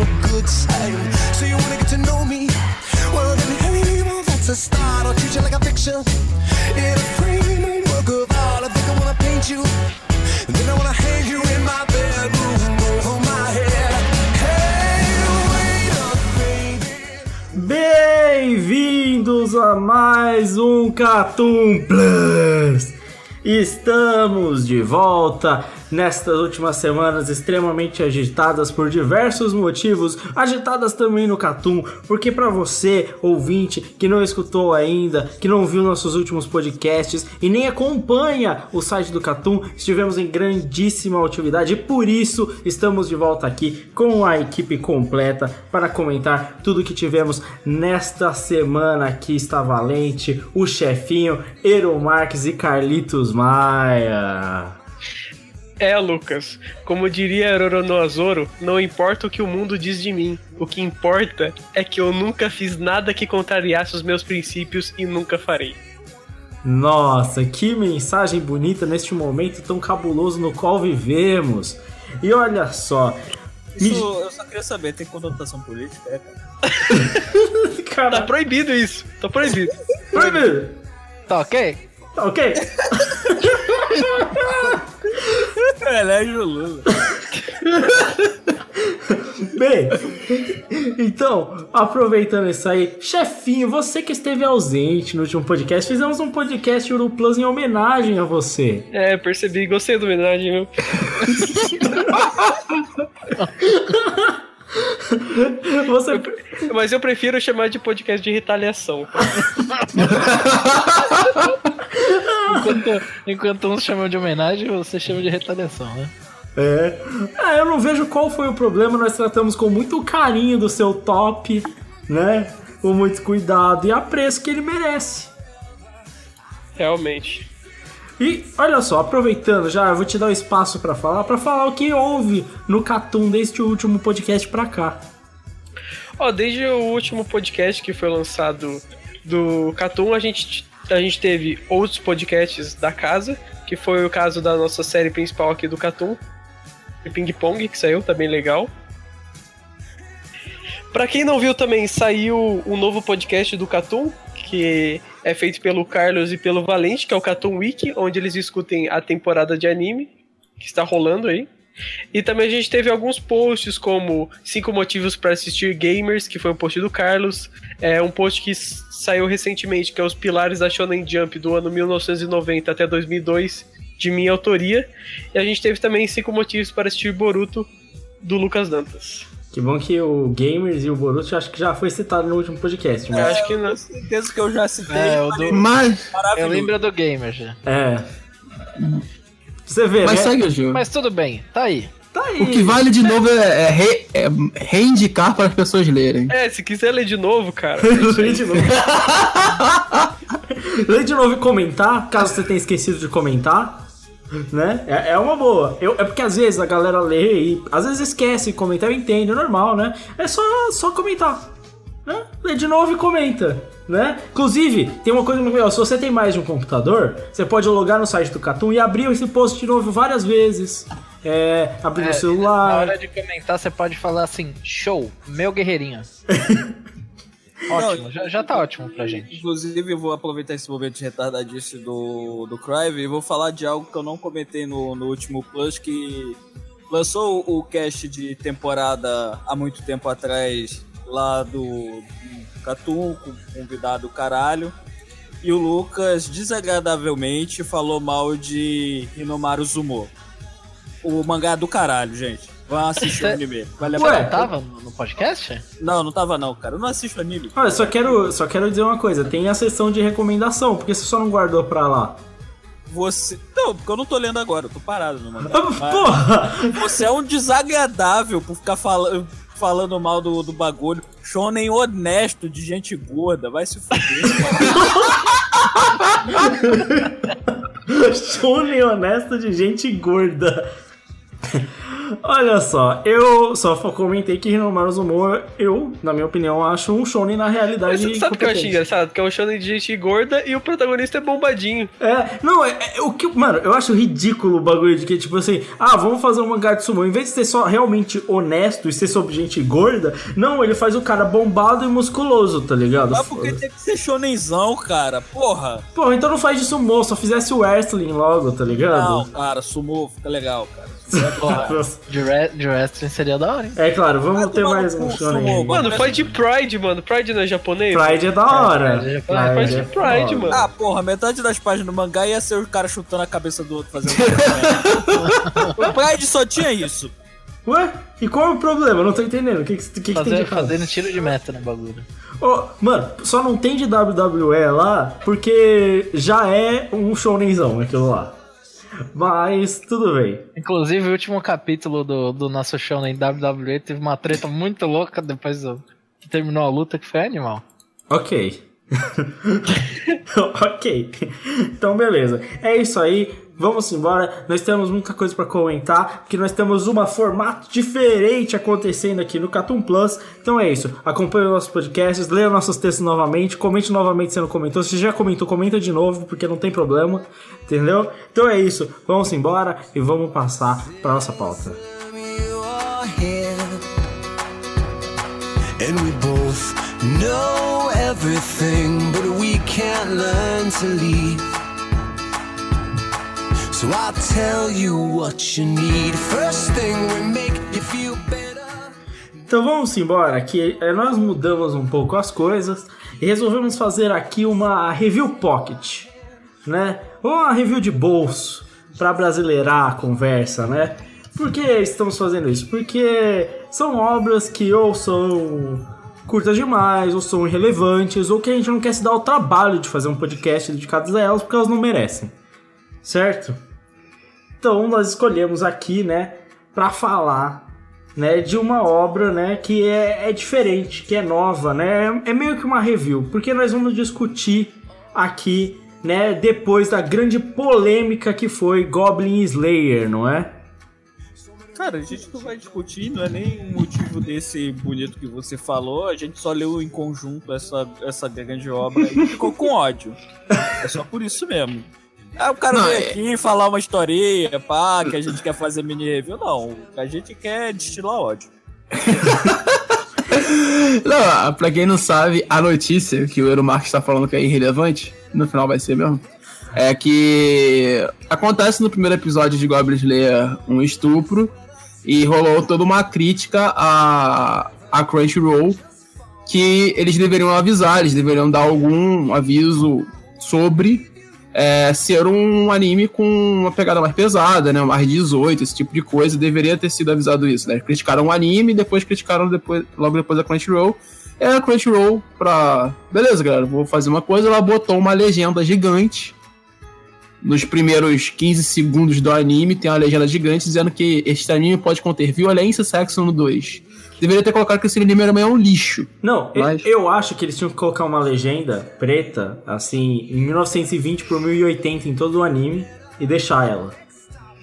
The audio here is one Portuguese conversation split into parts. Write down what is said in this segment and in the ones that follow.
A good. So you wanna get to know me? Well, then, hey, well, that's a start. I'll treat you like a picture in a frame, a work of art. I think I wanna paint you. And then I wanna hang you in my bedroom over my head. Hey, wait up, baby. Bem-vindos a mais um Catum Plus! Estamos de volta nestas últimas semanas extremamente agitadas por diversos motivos, agitadas também no Catum, porque para você, ouvinte, que não escutou ainda, que não viu nossos últimos podcasts e nem acompanha o site do Catum, estivemos em grandíssima atividade e por isso estamos de volta aqui com a equipe completa para comentar tudo que tivemos nesta semana aqui está Valente, o chefinho, Ero Marques e Carlitos Maia. É, Lucas. Como diria Roronoazoro, não importa o que o mundo diz de mim. O que importa é que eu nunca fiz nada que contrariasse os meus princípios e nunca farei. Nossa, que mensagem bonita neste momento tão cabuloso no qual vivemos. E olha só, Isso, eu só queria saber, tem conotação política? É, cara. Tá cara, proibido isso. Tá proibido. proibido. Tá ok? Tá ok? Elege o Lula. Bem, então, aproveitando isso aí, chefinho, você que esteve ausente no último podcast, fizemos um podcast Uru Plus em homenagem a você. É, percebi. Gostei da homenagem, viu? Você, Mas eu prefiro chamar de podcast de retaliação. Enquanto, enquanto uns chamam de homenagem, você chama de retaliação, né? é, ah, eu não vejo qual foi o problema, nós tratamos com muito carinho do seu top, né? Com muito cuidado e apreço que ele merece. Realmente. E olha só, aproveitando já, eu vou te dar o espaço pra falar, pra falar o que houve no Catum desde o último podcast pra cá. Ó, desde o último podcast que foi lançado do Catum, a gente, a gente teve outros podcasts da casa, que foi o caso da nossa série principal aqui do Catum, de Ping Pong, que saiu, tá bem legal. Pra quem não viu também, saiu um novo podcast do Catum, que é feito pelo Carlos e pelo Valente, que é o Catum Wiki, onde eles discutem a temporada de anime que está rolando aí. E também a gente teve alguns posts como cinco motivos para assistir gamers, que foi um post do Carlos, é um post que saiu recentemente, que é os pilares da Shonen Jump do ano 1990 até 2002, de minha autoria. E a gente teve também cinco motivos para assistir Boruto do Lucas Dantas. Que bom que o Gamers e o Boruto eu acho que já foi citado no último podcast, Eu mas acho que não. certeza que eu já citei. É, o do, Mas, eu lembro do Gamer já. é. Você vê, mas né? segue o jogo. Mas tudo bem, tá aí. Tá aí. O que vale de novo é, é re- é reindicar para as pessoas lerem. É, se quiser ler de novo, cara. é. Lê de novo. Lê de novo e comentar, caso você tenha esquecido de comentar. Né? É, é uma boa. Eu, é porque às vezes a galera lê e às vezes esquece de comentar, eu entendo, é normal, né? É só, só comentar. Lê de novo e comenta. Né? Inclusive, tem uma coisa muito legal: se você tem mais de um computador, você pode logar no site do Catum e abrir esse post de novo várias vezes. É, abrir É, no Na celular. hora de comentar, você pode falar assim: show, meu guerreirinho. ótimo, já, já tá ótimo pra gente. Inclusive, eu vou aproveitar esse momento de retardadice do, do Crive e vou falar de algo que eu não comentei no, no último Plus, que lançou o cast de temporada há muito tempo atrás, lá do, do Catum, com o convidado caralho. E o Lucas, desagradavelmente, falou mal de Hinomaru Zumo. o mangá do caralho, gente. Vão assistir o anime. Vale a Ué, pena. Tava no podcast? Não, não tava não, cara. Eu não assisto anime. Olha, só quero, só quero dizer uma coisa, tem a sessão de recomendação, porque você só não guardou pra lá. Você. Não, porque eu não tô lendo agora, eu tô parado no mangá. Ah, Porra! Você é um desagradável por ficar falando. Falando mal do, do bagulho. Shonen honesto de gente gorda. Vai se fuder. Shonen honesto de gente gorda. Olha só, eu só comentei que Hinomaru Zumo, eu, na minha opinião, acho um shonen na realidade Mas sabe o que eu acho competente. engraçado? Que é um shonen de gente gorda e o protagonista é bombadinho. É, não, é, é o que, mano, eu acho ridículo o bagulho de que, tipo assim, ah, vamos fazer um mangá de sumo. Em vez de ser só realmente honesto e ser sobre gente gorda, não, ele faz o cara bombado e musculoso, tá ligado? Mas porque tem que ser shonenzão, cara. Porra. Pô, então não faz de sumo, só fizesse o wrestling logo, tá ligado? Não, cara, sumou, fica legal, cara. É. De, re de wrestling seria da hora, hein? É claro, vamos ter mais um shonen. Mano, faz de Pride, mano. Pride não é japonês? Pride é da hora. Pride é- faz de é Pride, mano. Ah, porra, metade das páginas do mangá ia ser o cara chutando a cabeça do outro fazendo. o Pride só tinha isso. Ué? E qual é o problema? Eu não tô entendendo. O que, que, que, que tem de fazendo tiro de meta no bagulho. Ô, mano, só não tem de WWE lá porque já é um shonenzão aquilo lá. Mas tudo bem. Inclusive, o último capítulo do, do nosso show em WWE teve uma treta muito louca depois do, que terminou a luta, que foi animal. Ok. ok. Então, beleza. É isso aí. Vamos embora. Nós temos muita coisa pra comentar, porque nós temos um formato diferente acontecendo aqui no Catum Plus. Então é isso. Acompanhe os nossos podcasts, leia nossos textos novamente, comente novamente se não comentou. Se já comentou, comenta de novo, porque não tem problema. Entendeu? Então é isso. Vamos embora e vamos passar pra nossa pauta. And we both know everything, but we can't learn to leave. So I'll tell you what you need. First thing we make you feel better. Então vamos embora, que eh, nós mudamos um pouco as coisas e resolvemos fazer aqui uma review pocket, né? Ou uma review de bolso para brasileirar a conversa, né? Por que estamos fazendo isso? Porque são obras que ou são curtas demais, ou são irrelevantes, ou que a gente não quer se dar o trabalho de fazer um podcast dedicado a elas porque elas não merecem, certo? Então nós escolhemos aqui, né, para falar, né, de uma obra, né, que é, é diferente, que é nova, né, é meio que uma review, porque nós vamos discutir aqui, né, depois da grande polêmica que foi Goblin Slayer, não é? Cara, a gente não vai discutir, não é nem um motivo desse bonito que você falou. A gente só leu em conjunto essa, essa grande obra e ficou com ódio. É só por isso mesmo. Ah, o cara Não, veio é- aqui falar uma historinha, pá, que a gente quer fazer mini review. Não, a gente quer destilar ódio. Não, pra quem não sabe, a notícia que o Eero Marques tá falando que é irrelevante, no final vai ser mesmo, é que acontece no primeiro episódio de Goblin Slayer um estupro e rolou toda uma crítica a, a Crunchyroll que eles deveriam avisar, eles deveriam dar algum aviso sobre é, ser um anime com uma pegada mais pesada, né? Mais 18, esse tipo de coisa. Deveria ter sido avisado isso, né? Criticaram o anime, depois criticaram depois, logo depois a Crunchyroll. É a Crunchyroll pra. Beleza, galera, vou fazer uma coisa. Ela botou uma legenda gigante. Nos primeiros 15 segundos do anime, tem uma legenda gigante dizendo que este anime pode conter violência e sexo no 2. Deveria ter colocado que esse anime era um lixo. Não, eu- Mas- eu acho que eles tinham que colocar uma legenda preta, assim, em 1920 por 1080 em todo o anime e deixar ela.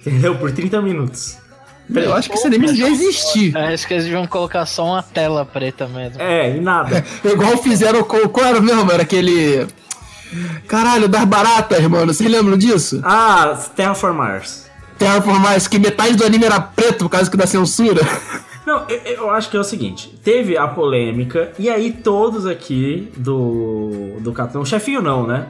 Entendeu? Por 30 minutos. Eu acho que esse anime devia existir. É, acho que eles deviam colocar só uma tela preta mesmo. É, e nada. Igual fizeram com. Qual era mesmo? Era aquele. Caralho, das baratas, mano. Vocês lembram disso? Ah, Terraformars. Terraformars, que metade do anime era preto por causa que da censura. Não, eu, eu acho que é o seguinte: teve a polêmica, e aí todos aqui do. do Catão. Chefinho não, né?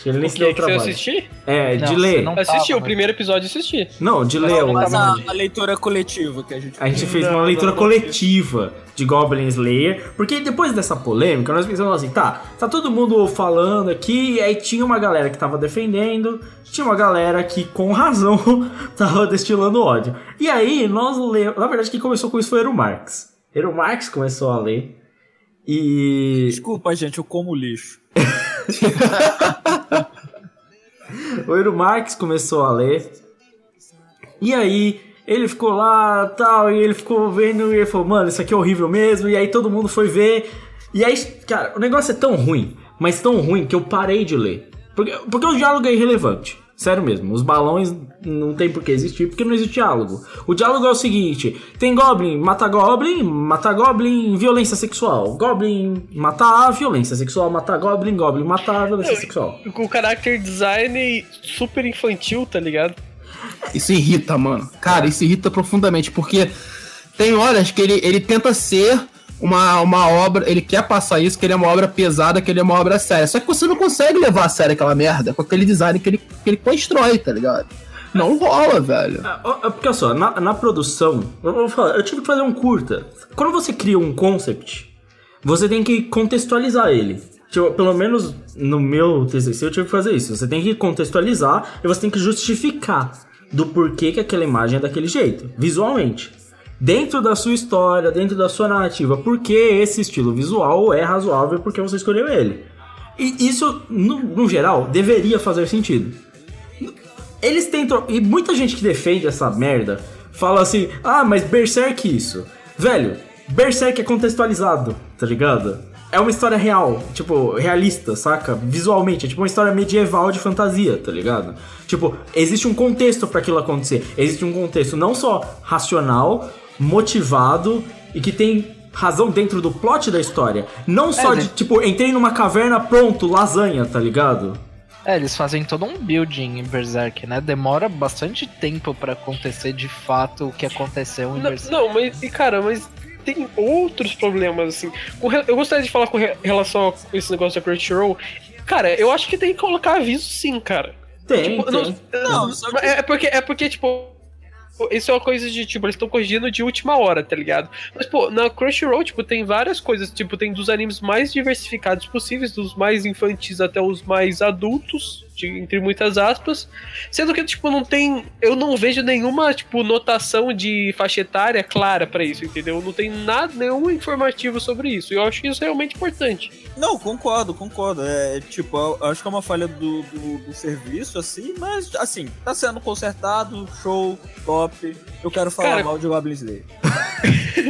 Acho que ele nem O se que, deu que você trabalho. assistir? É, Não, de você ler. não- Assisti, tava, o né? primeiro episódio assisti. Não, de ler. o- Mas a, a leitura coletiva que a gente A gente fez Não, uma leitura não. coletiva de Goblin Slayer, porque depois dessa polêmica, nós pensamos assim, tá, tá todo mundo falando aqui, e aí tinha uma galera que tava defendendo, tinha uma galera que, com razão, tava destilando ódio. E aí, nós lemos, na verdade, quem começou com isso foi Eru Marx. Eru Marx começou a ler, e... Desculpa, gente, eu como lixo. O Eero Marx começou a ler. E aí, ele ficou lá tal, e ele ficou vendo e ele falou, mano, isso aqui é horrível mesmo. E aí todo mundo foi ver. E aí, cara, o negócio é tão ruim, mas tão ruim que eu parei de ler. Porque, porque o diálogo é irrelevante. Sério mesmo, os balões não tem por que existir, porque não existe diálogo. O diálogo é o seguinte: tem Goblin, mata Goblin, mata Goblin, violência sexual. Goblin, matar, violência sexual, matar Goblin, Goblin, matar, violência sexual. Com o character design super infantil, tá ligado? Isso irrita, mano. Cara, isso irrita profundamente, porque tem horas que ele, ele tenta ser uma, uma obra, ele quer passar isso, que ele é uma obra pesada, que ele é uma obra séria. Só que você não consegue levar a sério aquela merda com aquele design que ele, que ele constrói, tá ligado? Não rola, velho. Ó, Porque olha só, na, na produção, eu vou falar, eu tive que fazer um curta. Quando você cria um concept, você tem que contextualizar ele. Tipo, pelo menos no meu TCC eu tive que fazer isso. Você tem que contextualizar e você tem que justificar do porquê que aquela imagem é daquele jeito, visualmente. Dentro da sua história, dentro da sua narrativa, por que esse estilo visual é razoável porque você escolheu ele. E isso, no, no geral, deveria fazer sentido. Eles tentam. E muita gente que defende essa merda fala assim: ah, mas Berserk isso. Velho, Berserk é contextualizado, tá ligado? É uma história real, tipo, realista, saca? Visualmente, é tipo uma história medieval de fantasia, tá ligado? Tipo, existe um contexto para aquilo acontecer. Existe um contexto não só racional, motivado e que tem razão dentro do plot da história. Não só de, né? tipo, entrei numa caverna, pronto, lasanha, tá ligado? É, eles fazem todo um building em Berserk, né? Demora bastante tempo pra acontecer de fato o que aconteceu em Não, Berserk. não, mas, e, cara, mas tem outros problemas, assim. Eu gostaria de falar com re- relação a esse negócio da Crunchyroll. Cara, eu acho que tem que colocar aviso sim, cara. Tem, Tipo, tem. não, Não, é é porque, é porque, tipo. Isso é uma coisa de, tipo, eles estão corrigindo de última hora, tá ligado? Mas, pô, na Crunchyroll, tipo, tem várias coisas. Tipo, tem dos animes mais diversificados possíveis, dos mais infantis até os mais adultos, de- entre muitas aspas. Sendo que, tipo, não tem. Eu não vejo nenhuma, tipo, notação de faixa etária clara pra isso, entendeu? Não tem nada, nenhum informativo sobre isso. E eu acho isso realmente importante. Não, concordo, concordo. É tipo, eu acho que é uma falha do, do, do serviço, assim, mas assim, tá sendo consertado, show, top. Eu quero falar Cara- mal de Goblin Slayer.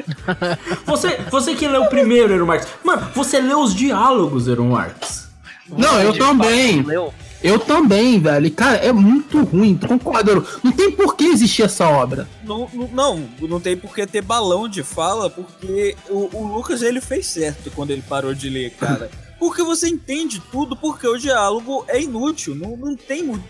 Você, você que leu primeiro, Aaron Marx. Mano, você leu os diálogos, Aaron Marx. Não, eu também. fato, leu? Eu também, velho. E, Cara, é muito ruim. Tu concorda? Não- Não tem por que existir essa obra. Não, não, não, não tem por que ter balão de fala, porque o, o Lucas ele fez certo quando ele parou de ler, cara. Porque você entende tudo, porque o diálogo é inútil, não, não tem muito.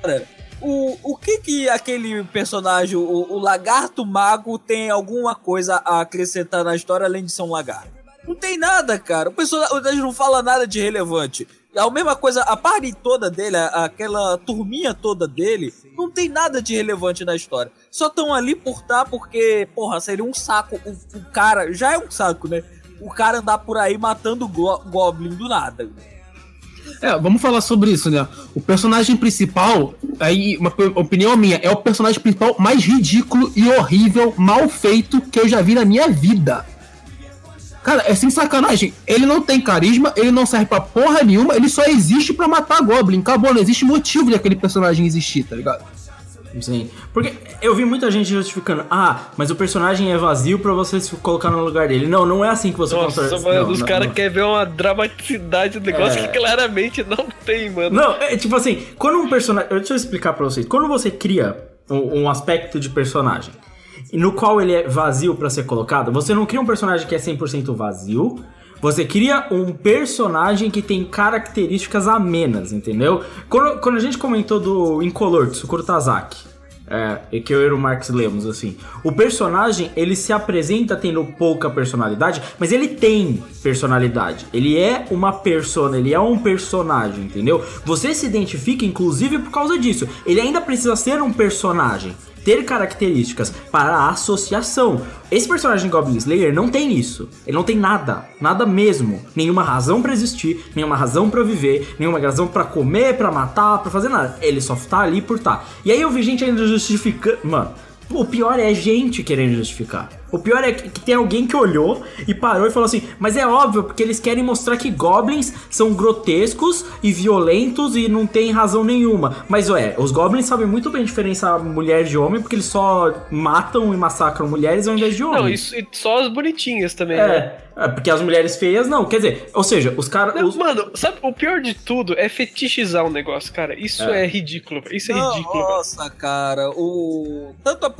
Cara, o, o que que aquele personagem, o, o lagarto mago, tem alguma coisa a acrescentar na história além de ser um lagarto? Não tem nada, cara. O personagem não fala nada de relevante. A mesma coisa, a party toda dele, aquela turminha toda dele, não tem nada de relevante na história. Só estão ali por tá, porque, porra, seria um saco. O, o cara, já é um saco, né? O cara andar por aí matando go Goblin do nada. É, vamos falar sobre isso, né? O personagem principal, aí, uma opinião minha, é o personagem principal mais ridículo e horrível, mal feito que eu já vi na minha vida. Cara, é sem sacanagem. Ele não tem carisma, ele não serve pra porra nenhuma, ele só existe pra matar Goblin. Acabou, não existe motivo de aquele personagem existir, tá ligado? Sim. Porque eu vi muita gente justificando, ah, mas o personagem é vazio pra você se colocar no lugar dele. Não, não é assim que você Nossa, constrói. mano, Não, os caras querem ver uma dramaticidade do negócio É. que claramente não tem, mano. Não, é tipo assim, quando um personagem. Deixa eu explicar pra vocês. Quando você cria um, um aspecto de personagem no qual ele é vazio pra ser colocado, você não cria um personagem que é 100% vazio. Você cria um personagem que tem características amenas, entendeu? Quando, quando a gente comentou do Incolor, do Sukuro Tazaki, é, que eu e o Marx lemos, assim. O personagem, ele se apresenta tendo pouca personalidade, mas ele tem personalidade. Ele é uma persona, ele é um personagem, entendeu? Você se identifica, inclusive, por causa disso. Ele ainda precisa ser um personagem. Ter características para a associação. Esse personagem Goblin Slayer não tem isso. Ele não tem nada. Nada mesmo. Nenhuma razão pra existir, nenhuma razão pra viver, nenhuma razão pra comer, pra matar, pra fazer nada. Ele só tá ali por tá. E aí eu vi gente ainda justificando. Mano, o pior é gente querendo justificar. O pior é que tem alguém que olhou e parou e falou assim: Mas é óbvio, porque eles querem mostrar que goblins são grotescos e violentos e não tem razão nenhuma. Mas ué, os goblins sabem muito bem diferenciar mulher de homem porque eles só matam e massacram mulheres ao invés de homens. Não, isso, e só as bonitinhas também, né? É, é, porque as mulheres feias não. Quer dizer, ou seja, os caras. Não, os- Mano, sabe, o pior de tudo é fetichizar o negócio, cara. Isso é, ridículo. Isso é Não, ridículo. Nossa, cara, o. Tanto a,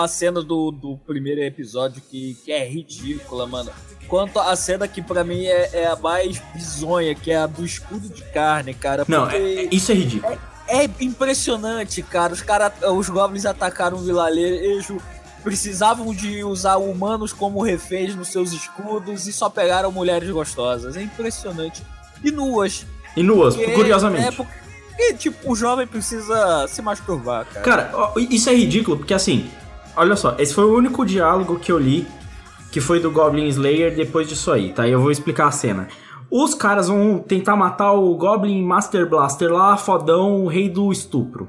a- a cena do, do primeiro episódio que, que é ridícula, mano. Quanto a cena que pra mim é, é a mais bizonha, que é a do escudo de carne, cara. Não, é- é- isso é ridículo. é impressionante, cara. Os cara, os goblins atacaram o vilarejo, precisavam de usar humanos como reféns nos seus escudos e só pegaram mulheres gostosas. É impressionante. E nuas. E nuas, Porque curiosamente. É porque, tipo, o jovem precisa se masturbar, cara. Cara, isso é ridículo, porque assim, olha só, esse foi o único diálogo que eu li que foi do Goblin Slayer depois disso aí, tá? E eu vou explicar a cena. Os caras vão tentar matar o Goblin Master Blaster lá, fodão, o rei do estupro.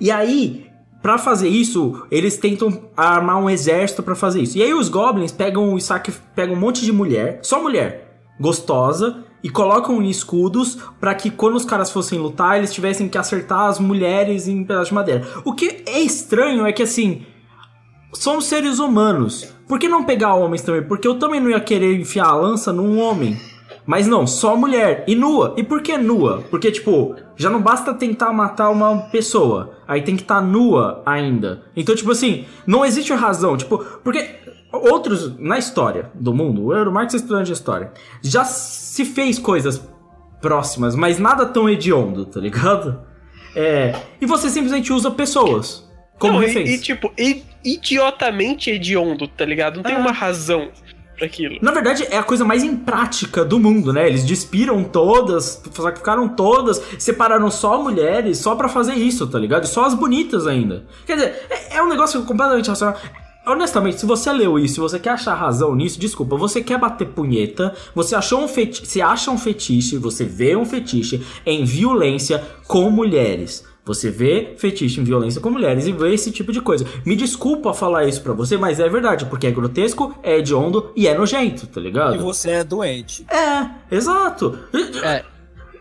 E aí, pra fazer isso, eles tentam armar um exército pra fazer isso. E aí os Goblins pegam o saque, pegam um monte de mulher, só mulher, gostosa, e colocam em escudos pra que quando os caras fossem lutar, eles tivessem que acertar as mulheres em pedaços de madeira. O que é estranho é que assim, somos seres humanos. Por que não pegar homens também? Porque eu também não ia querer enfiar a lança num homem. Mas não, só mulher. E nua. E por que nua? Porque, tipo, já não basta tentar matar uma pessoa. Aí tem que estar nua ainda. Então, tipo assim, não existe razão. Tipo, porque outros, na história do mundo, o Euromarx é estudante de história, já se fez coisas próximas, mas nada tão hediondo, tá ligado? É. E você simplesmente usa pessoas. Como Não, e, e, tipo, i- idiotamente hediondo, tá ligado? Não tem uma razão pra aquilo. Na verdade, é a coisa mais imprática do mundo, né? Eles despiram todas, sacrificaram todas, separaram só mulheres só pra fazer isso, tá ligado? Só as bonitas ainda. Quer dizer, é, é um negócio completamente racional. Honestamente, se você leu isso, se você quer achar razão nisso, desculpa, você quer bater punheta, você achou um fetiche, você acha um fetiche, você vê um fetiche em violência com mulheres. Você vê fetiche em violência com mulheres e vê esse tipo de coisa. Me desculpa falar isso pra você, mas é verdade, porque é grotesco, é hediondo e é nojento, tá ligado? E você é doente. É, exato. É,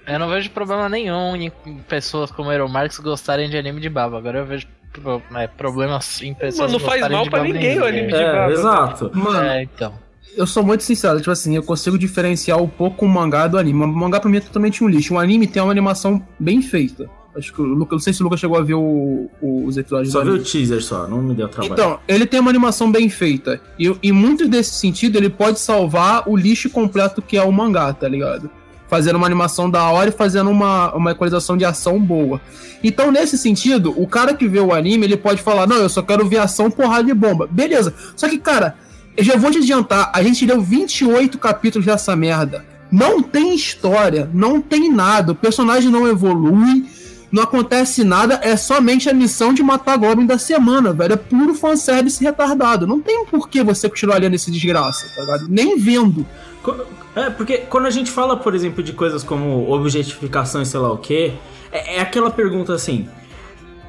eu não vejo problema nenhum em pessoas como Aero Marx gostarem de anime de baba. Agora eu vejo pro- é, problema sim em pessoas Mano, não faz mal de pra ninguém o anime de baba. É, exato. Mano, É, então. eu sou muito sincero, tipo assim, eu consigo diferenciar um pouco o mangá do anime. O mangá pra mim é totalmente um lixo. O anime tem uma animação bem feita. Acho que o Lucas, não sei se o Lucas chegou a ver o- o- os episódios Só do vi anime. o teaser só, não me deu trabalho. Então, ele tem uma animação bem feita. E, e muito desse sentido, ele pode salvar o lixo completo que é o mangá, tá ligado? Fazendo uma animação da hora e fazendo uma, uma equalização de ação boa. Então, nesse sentido, o cara que vê o anime, ele pode falar: Não, eu só quero ver ação, porrada e bomba. Beleza. Só que, cara, eu já vou te adiantar: a gente leu 28 capítulos dessa merda. Não tem história, não tem nada. O personagem não evolui não acontece nada, é somente a missão de matar Goblin da semana, velho. É puro fanservice retardado. Não tem por que você continuar lendo esse desgraça, tá ligado? Nem vendo. É, porque quando a gente fala, por exemplo, de coisas como objetificação e sei lá o que, é, é aquela pergunta assim: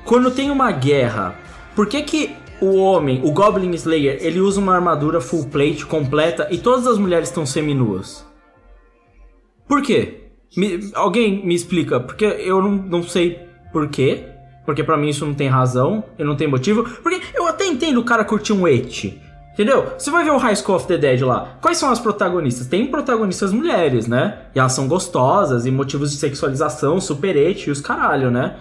quando tem uma guerra, por que que o homem, o Goblin Slayer, ele usa uma armadura full plate completa e todas as mulheres estão seminuas? Por quê? Me- alguém me explica, porque eu não, não sei por quê. Porque pra mim isso não tem razão, eu não tenho motivo. Porque eu até entendo o cara curtir um et. Entendeu? Você vai ver o High School of the Dead lá. Quais são as protagonistas? Tem protagonistas mulheres, né? E elas são gostosas e motivos de sexualização, super et e os caralho, né?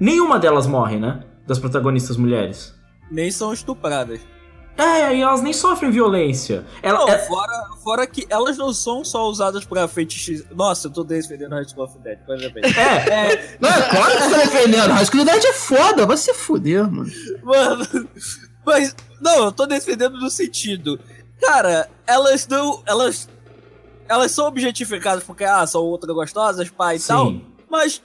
Nenhuma delas morre, né? Das protagonistas mulheres. Nem são estupradas. É, e elas nem sofrem violência. Ela, Não, é- fora, fora que elas não são só usadas pra feitiço. Nossa, eu tô defendendo High School of Dead, bem. é, Não, é claro que você tá defendendo. A escuridade é foda, vai se fuder, mano. Mano, mas. Não, eu tô defendendo no sentido. Cara, elas não. Elas. Elas são objetificadas porque, ah, são ultra gostosas, pai e tal. sim. Mas.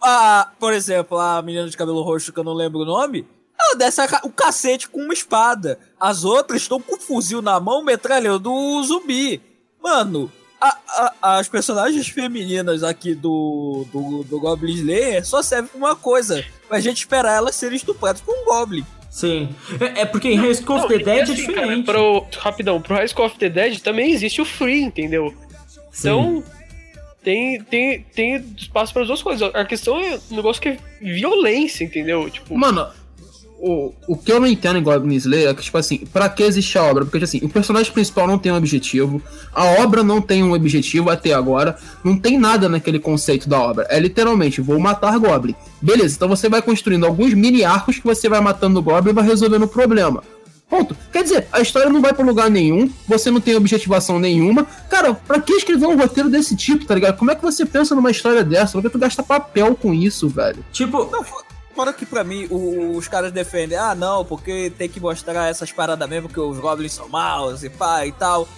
A, por exemplo, a menina de cabelo roxo, que eu não lembro o nome. Ela desce a o cacete com uma espada. As outras estão com um fuzil na mão metralhando o zumbi. Mano, a- a- as personagens femininas aqui do, do, do Goblin Slayer só servem pra uma coisa. Pra gente esperar elas serem estupradas por um Goblin. Sim. É, é porque em High School of the Dead é assim, cara, diferente. pro, rapidão, pro High School of the Dead também existe o Free, entendeu? Sim. Então, tem, tem, tem espaço para as duas coisas. A questão é um negócio que é violência, entendeu? Tipo, Mano, o, o que eu não entendo em Goblin Slayer é que, tipo assim, pra que existe a obra? Porque, assim, o personagem principal não tem um objetivo, a obra não tem um objetivo até agora, não tem nada naquele conceito da obra. É literalmente, vou matar Goblin. Beleza, então você vai construindo alguns mini arcos que você vai matando o Goblin e vai resolvendo o problema. Ponto. Quer dizer, a história não vai pra lugar nenhum, você não tem objetivação nenhuma. Cara, pra que escrever um roteiro desse tipo, tá ligado? Como é que você pensa numa história dessa? Por que tu gasta papel com isso, velho? Tipo, Não, fora que pra mim o- os caras defendem, ah não, porque tem que mostrar essas paradas mesmo que os goblins são maus e pá e tal.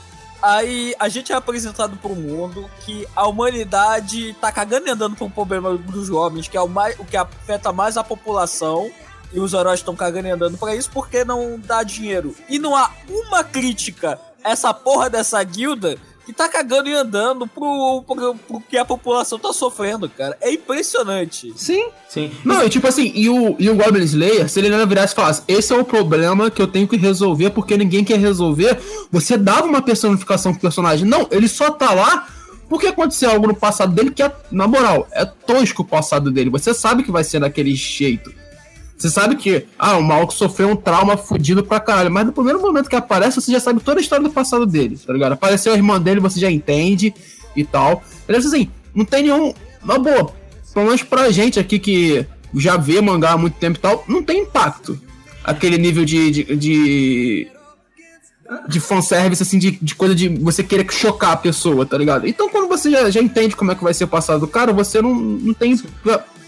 Aí a gente é apresentado pro mundo que a humanidade tá cagando e andando pro problema dos goblins, que é o, mais, o que afeta mais a população. E os heróis estão cagando e andando pra isso porque não dá dinheiro. E não há uma crítica essa porra dessa guilda que tá cagando e andando pro, pro, pro que a população tá sofrendo, cara. É impressionante. Sim, sim. Não, e tipo assim, e o, e o Goblin Slayer, se ele não virasse e falasse, esse é o problema que eu tenho que resolver porque ninguém quer resolver, você dava uma personificação pro personagem. Não, ele só tá lá porque aconteceu algo no passado dele que é, na moral, é tosco o passado dele. Você sabe que vai ser daquele jeito. Você sabe que, ah, o maluco sofreu um trauma fudido pra caralho, mas no primeiro momento que aparece, você já sabe toda a história do passado dele, tá ligado? Apareceu a irmã dele, você já entende e tal. Beleza, assim, não tem nenhum. Na boa, pelo menos pra gente aqui que já vê mangá há muito tempo e tal, não tem impacto. Aquele nível de. de, de de fanservice, assim, de, de coisa de você querer chocar a pessoa, tá ligado? Então, quando você já, já entende como é que vai ser o passado do cara, você não, não tem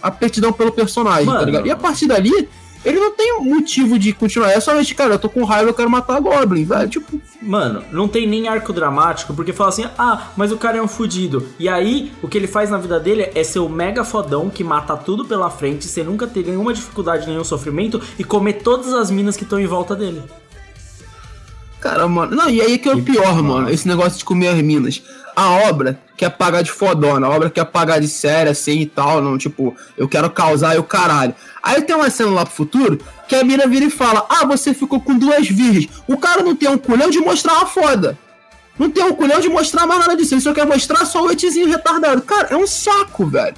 aptidão pelo personagem, Mano. tá ligado? E a partir dali, ele não tem motivo de continuar. É somente, cara, eu tô com raiva, eu quero matar a Goblin, velho. Tipo, Mano, não tem nem arco dramático, porque fala assim, ah, mas o cara é um fudido. E aí, o que ele faz na vida dele é ser o mega fodão que mata tudo pela frente, sem nunca ter nenhuma dificuldade, nenhum sofrimento, e comer todas as minas que estão em volta dele. Cara, mano. Não, e aí que é o pior, mano. Esse negócio de comer as minas. A obra quer pagar de fodona, a obra quer pagar de séria, assim e tal. Não, tipo, eu quero causar e o caralho. Aí tem uma cena lá pro futuro que a mina vira e fala: Ah, você ficou com duas virgens. O cara não tem um culhão de mostrar uma foda. Não tem um culhão de mostrar mais nada disso. Ele só quer mostrar só o etizinho retardado. Cara, é um saco, velho.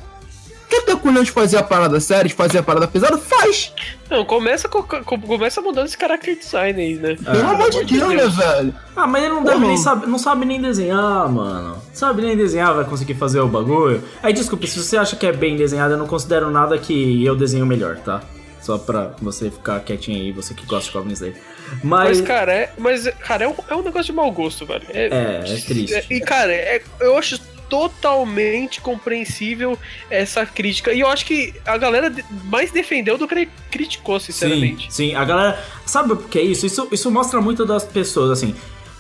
Quer ter culhão de fazer a parada séria, de fazer a parada pesada? Faz. não, começa, com, com- começa mudando esse character design aí, né? Pelo amor de Deus, né, velho? Ah, mas ele não deve Porra. nem sabe, não sabe nem desenhar, mano. Sabe nem desenhar, vai conseguir fazer o bagulho. Aí, desculpa, se você acha que é bem desenhado, eu não considero nada que eu desenho melhor, tá? Só pra você ficar quietinho aí, você que gosta de Goblin Slayer. Mas, Mas, cara, é, mas, cara, é, um, é um negócio de mau gosto, velho. É, é triste. E, cara, é- eu acho totalmente compreensível essa crítica. E eu acho que a galera mais defendeu do que criticou, sim, sinceramente. sim, a galera. Sabe o que é isso? Isso, isso mostra muito das pessoas, assim.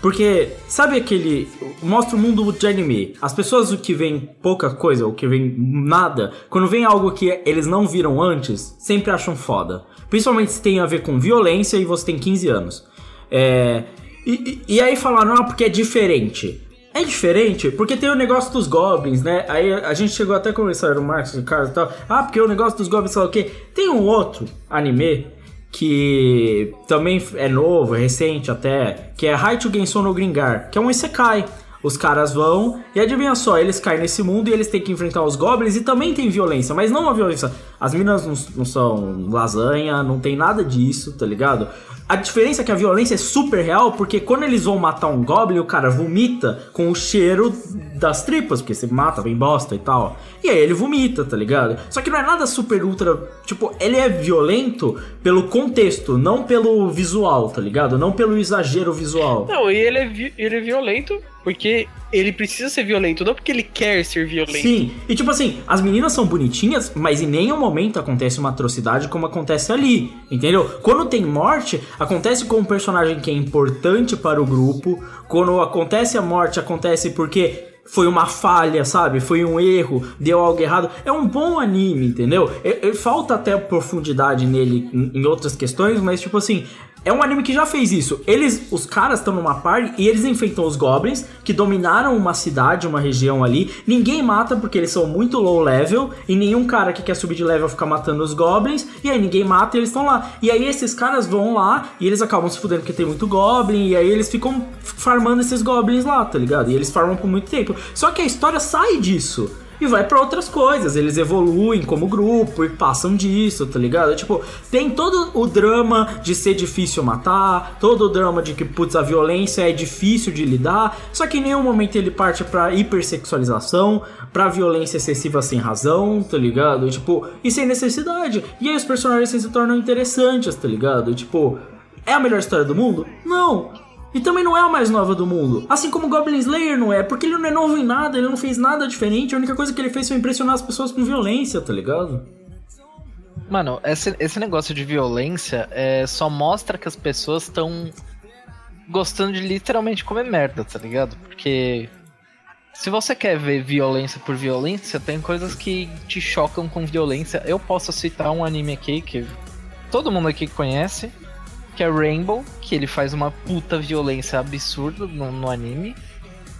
Porque, sabe aquele. Mostra o mundo de anime. As pessoas o que veem pouca coisa, ou que veem nada, quando vem algo que eles não viram antes, sempre acham foda. Principalmente se tem a ver com violência e você tem 15 anos. É. E, e, e aí falaram, ah, porque é diferente. É diferente porque tem o negócio dos goblins, né? Aí a gente chegou até a conversar com o Marcos, o Carlos e tal. Ah, porque o negócio dos goblins, lá o quê. Tem um outro anime que também é novo, é recente até, que é Haichu Gensou no Gringar, que é um Isekai. Os caras vão e adivinha só, eles caem nesse mundo e eles têm que enfrentar os goblins e também tem violência, mas não uma violência. As minas não, não são lasanha, não tem nada disso, tá ligado? A diferença é que a violência é super real, porque quando eles vão matar um goblin, o cara vomita com o cheiro das tripas, porque você mata, vem bosta e tal. E aí ele vomita, tá ligado? Só que não é nada super ultra. Tipo, ele é violento pelo contexto, não pelo visual, tá ligado? Não pelo exagero visual. Não, e ele é, ele é violento porque ele precisa ser violento, não porque ele quer ser violento. Sim, e tipo assim, as meninas são bonitinhas, mas em nenhum momento acontece uma atrocidade como acontece ali, entendeu? Quando tem morte, acontece com um personagem que é importante para o grupo. Quando acontece a morte, acontece porque foi uma falha, sabe? Foi um erro, deu algo errado. É um bom anime, entendeu? É- é- falta até profundidade nele em, em outras questões, mas tipo assim, é um anime que já fez isso. Eles, os caras estão numa party e eles enfrentam os goblins que dominaram uma cidade, uma região ali. Ninguém mata porque eles são muito low level e nenhum cara que quer subir de level fica matando os goblins. E aí ninguém mata e eles estão lá. E aí esses caras vão lá e eles acabam se fudendo porque tem muito goblin e aí eles ficam farmando esses goblins lá, tá ligado? E eles farmam por muito tempo. Só que a história sai disso e vai pra outras coisas. Eles evoluem como grupo e passam disso, tá ligado? Tipo, tem todo o drama de ser difícil matar, todo o drama de que, putz, a violência é difícil de lidar, só que em nenhum momento ele parte pra hipersexualização, pra violência excessiva sem razão, tá ligado? Tipo, e sem necessidade. E aí os personagens se tornam interessantes, tá ligado? Tipo, é a melhor história do mundo? Não. E também não é a mais nova do mundo. Assim como Goblin Slayer não é, porque ele não é novo em nada, ele não fez nada diferente. A única coisa que ele fez foi impressionar as pessoas com violência, tá ligado? Mano, esse, esse negócio de violência é, só mostra que as pessoas estão gostando de literalmente comer merda, tá ligado? Porque se você quer ver violência por violência, tem coisas que te chocam com violência. Eu posso citar um anime aqui que todo mundo aqui conhece, que é Rainbow, que ele faz uma puta violência absurda no, no anime.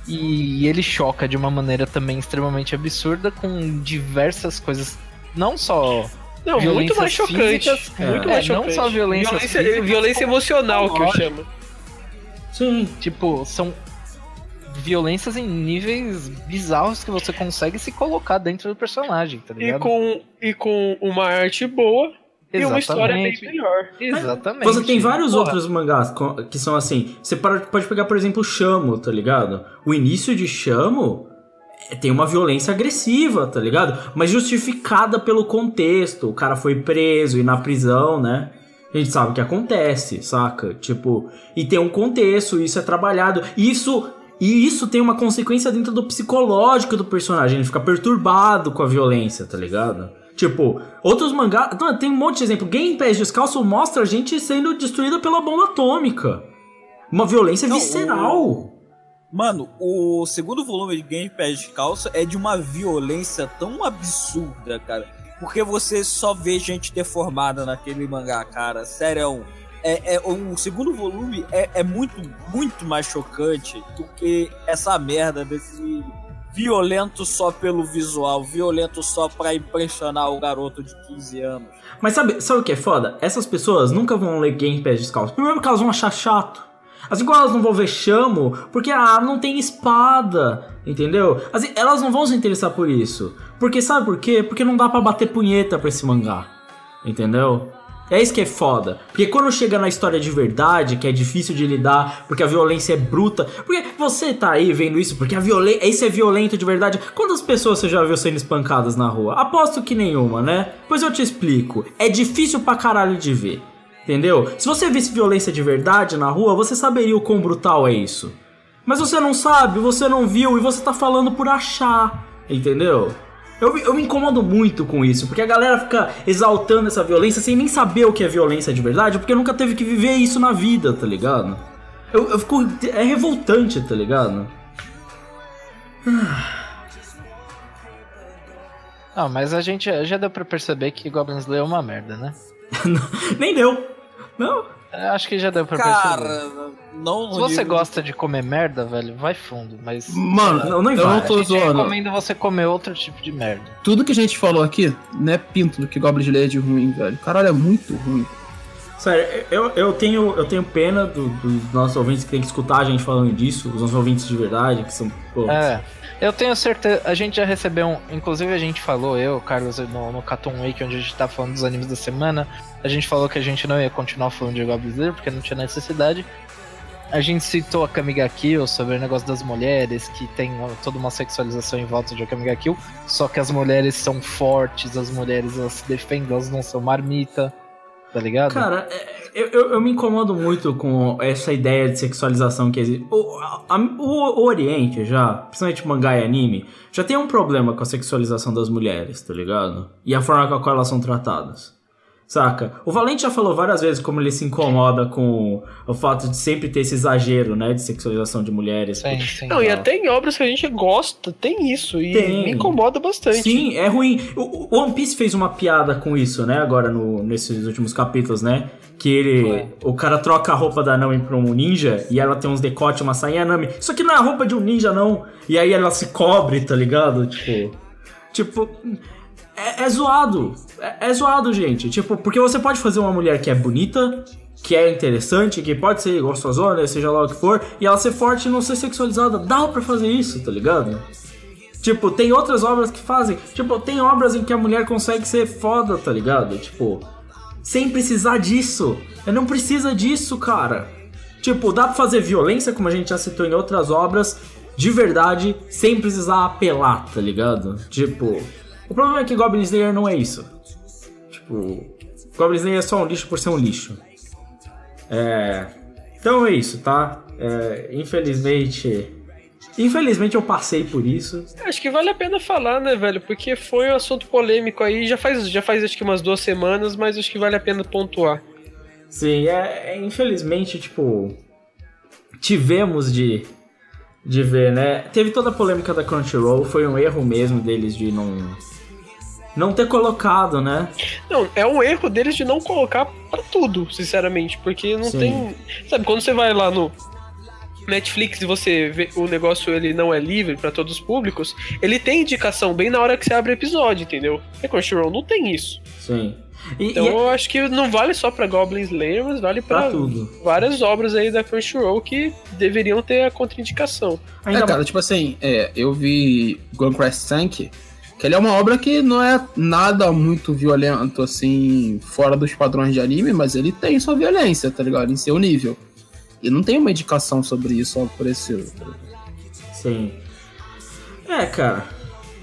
E ele choca de uma maneira também extremamente absurda com diversas coisas, não só Não, muito Violências mais chocante. físicas. Muito É, mais não chocante. só violências violência, físicas, violência emocional que eu chamo. Sim. Tipo, são violências em níveis bizarros que você consegue se colocar dentro do personagem, tá E ligado? com, e com uma arte boa e uma história bem Exatamente. melhor. Exatamente. Você tem vários Porra, outros mangás que são assim. Você pode pegar, por exemplo, Shamo, tá ligado? O início de Shamo é, tem uma violência agressiva, tá ligado? Mas justificada pelo contexto. O cara foi preso e na prisão, né? A gente sabe o que acontece, saca? Tipo, e tem um contexto, isso é trabalhado. Isso e isso tem uma consequência dentro do psicológico do personagem. Ele fica perturbado com a violência, tá ligado? Tipo, outros mangás. Não, Tem um monte de exemplo. Game Pass Descalço mostra a gente sendo destruída pela bomba atômica. Uma violência Não, visceral. Mano, o segundo volume de Game Pass de Calça é de uma violência tão absurda, cara. Porque você só vê gente deformada naquele mangá, cara. Sério. É, é, o segundo volume é, é muito, muito mais chocante do que essa merda desse violento só pelo visual, violento só pra impressionar o garoto de 15 anos. Mas sabe, sabe o que é foda? Essas pessoas nunca vão ler Game Pass Descalço. Primeiro porque elas vão achar chato. Assim como elas não vão ver Chamo, porque ah, não tem espada, entendeu? Assim, elas não vão se interessar por isso. Porque sabe por quê? Porque não dá pra bater punheta pra esse mangá. Entendeu? É isso que é foda. Porque quando chega na história de verdade, que é difícil de lidar, porque a violência é bruta. Porque você tá aí vendo isso, porque a violência. Isso é violento de verdade. Quantas pessoas você já viu sendo espancadas na rua? Aposto que nenhuma, né? Pois eu te explico. É difícil pra caralho de ver. Entendeu? Se você visse violência de verdade na rua, você saberia o quão brutal é isso. Mas você não sabe, você não viu e você tá falando por achar. Entendeu? Eu, me- eu me incomodo muito com isso, porque a galera fica exaltando essa violência sem nem saber o que é violência de verdade, porque nunca teve que viver isso na vida, tá ligado? Eu, eu fico. É revoltante, tá ligado? Ah, mas a gente já deu pra perceber que Goblin Slayer é uma merda, né? Nem deu. Não. Eu Acho que já deu pra perceber. Cara, não. Se você digo- gosta de comer merda, velho, vai fundo, mas. Mano, Não, não eu não tô gente zoando. recomendo você comer outro tipo de merda. Tudo que a gente falou aqui não é pinto do que Goblin Slayer é de ruim, velho. Caralho, é muito ruim. Sério, eu, eu, tenho, eu tenho pena do- dos nossos ouvintes que tem que escutar a gente falando disso, os nossos ouvintes de verdade, que são. Pô, É. Eu tenho certeza. A gente já recebeu um. Inclusive, a gente falou, eu, Carlos, no, no Cartoon Week, onde a gente tá falando dos animes da semana. A gente falou que a gente não ia continuar falando de Goblin porque não tinha necessidade. a gente citou a Kamiga Kill sobre o negócio das mulheres, que tem toda uma sexualização em volta de Kamiga Kill, só que as mulheres são fortes, as mulheres elas se defendem, elas não são marmita, tá ligado? Cara, é, eu, eu, eu me incomodo muito com essa ideia de sexualização que existe. O, a- o, o Oriente já, principalmente mangá e anime, já tem um problema com a sexualização das mulheres, tá ligado? E a forma com a qual elas são tratadas. Saca? O Valente já falou várias vezes como ele se incomoda com o fato de sempre ter esse exagero, né, de sexualização de mulheres. Sim, sim. Não, e até em obras que a gente gosta, tem isso. E Tem. me incomoda bastante. Sim, é ruim. O, o One Piece fez uma piada com isso, né? Agora no, nesses últimos capítulos, né? Que ele. O cara troca a roupa da Nami pra um ninja e ela tem uns decotes, uma sainha a Nami. Isso aqui não é a roupa de um ninja, não. E aí ela se cobre, tá ligado? Tipo. Tipo. É, é zoado. É, é zoado, gente. Tipo, porque você pode fazer uma mulher que é bonita, que é interessante, que pode ser gostosona, seja lá o que for, e ela ser forte e não ser sexualizada. Dá pra fazer isso, tá ligado? Tipo, tem outras obras que fazem. Tipo, tem obras em que a mulher consegue ser foda, tá ligado? Tipo, sem precisar disso. Ela não precisa disso, cara. Tipo, dá pra fazer violência, como a gente já citou em outras obras, de verdade, sem precisar apelar, tá ligado? Tipo, o problema é que Goblin Slayer não é isso. Tipo, Goblin Slayer é só um lixo por ser um lixo. É. Então é isso, tá? É, infelizmente. Infelizmente eu passei por isso. Acho que vale a pena falar, né, velho? Porque foi um assunto polêmico aí, já faz, já faz acho que umas duas semanas, mas acho que vale a pena pontuar. Sim, é, é, infelizmente, tipo, tivemos de, de ver, né? Teve toda a polêmica da Crunchyroll, foi um erro mesmo deles de não não ter colocado, né? Não, é um erro deles de não colocar pra tudo, sinceramente, porque não Sim. tem, sabe, quando você vai lá no Netflix e você vê o negócio ele não é livre pra todos os públicos, ele tem indicação bem na hora que você abre o episódio, entendeu? E a Crunchyroll não tem isso. Sim. E, Então e é eu acho que não vale só pra Goblin Slayer, mas vale tudo. várias obras aí da Crunchyroll que deveriam ter a contraindicação. Ainda é, cara, tipo assim, é, eu vi Gun Crash Tank, que ele é uma obra que não é nada muito violento, assim, fora dos padrões de anime, mas ele tem sua violência, tá ligado? Em seu nível. E não tem uma indicação sobre isso por esse. Sim. É, cara.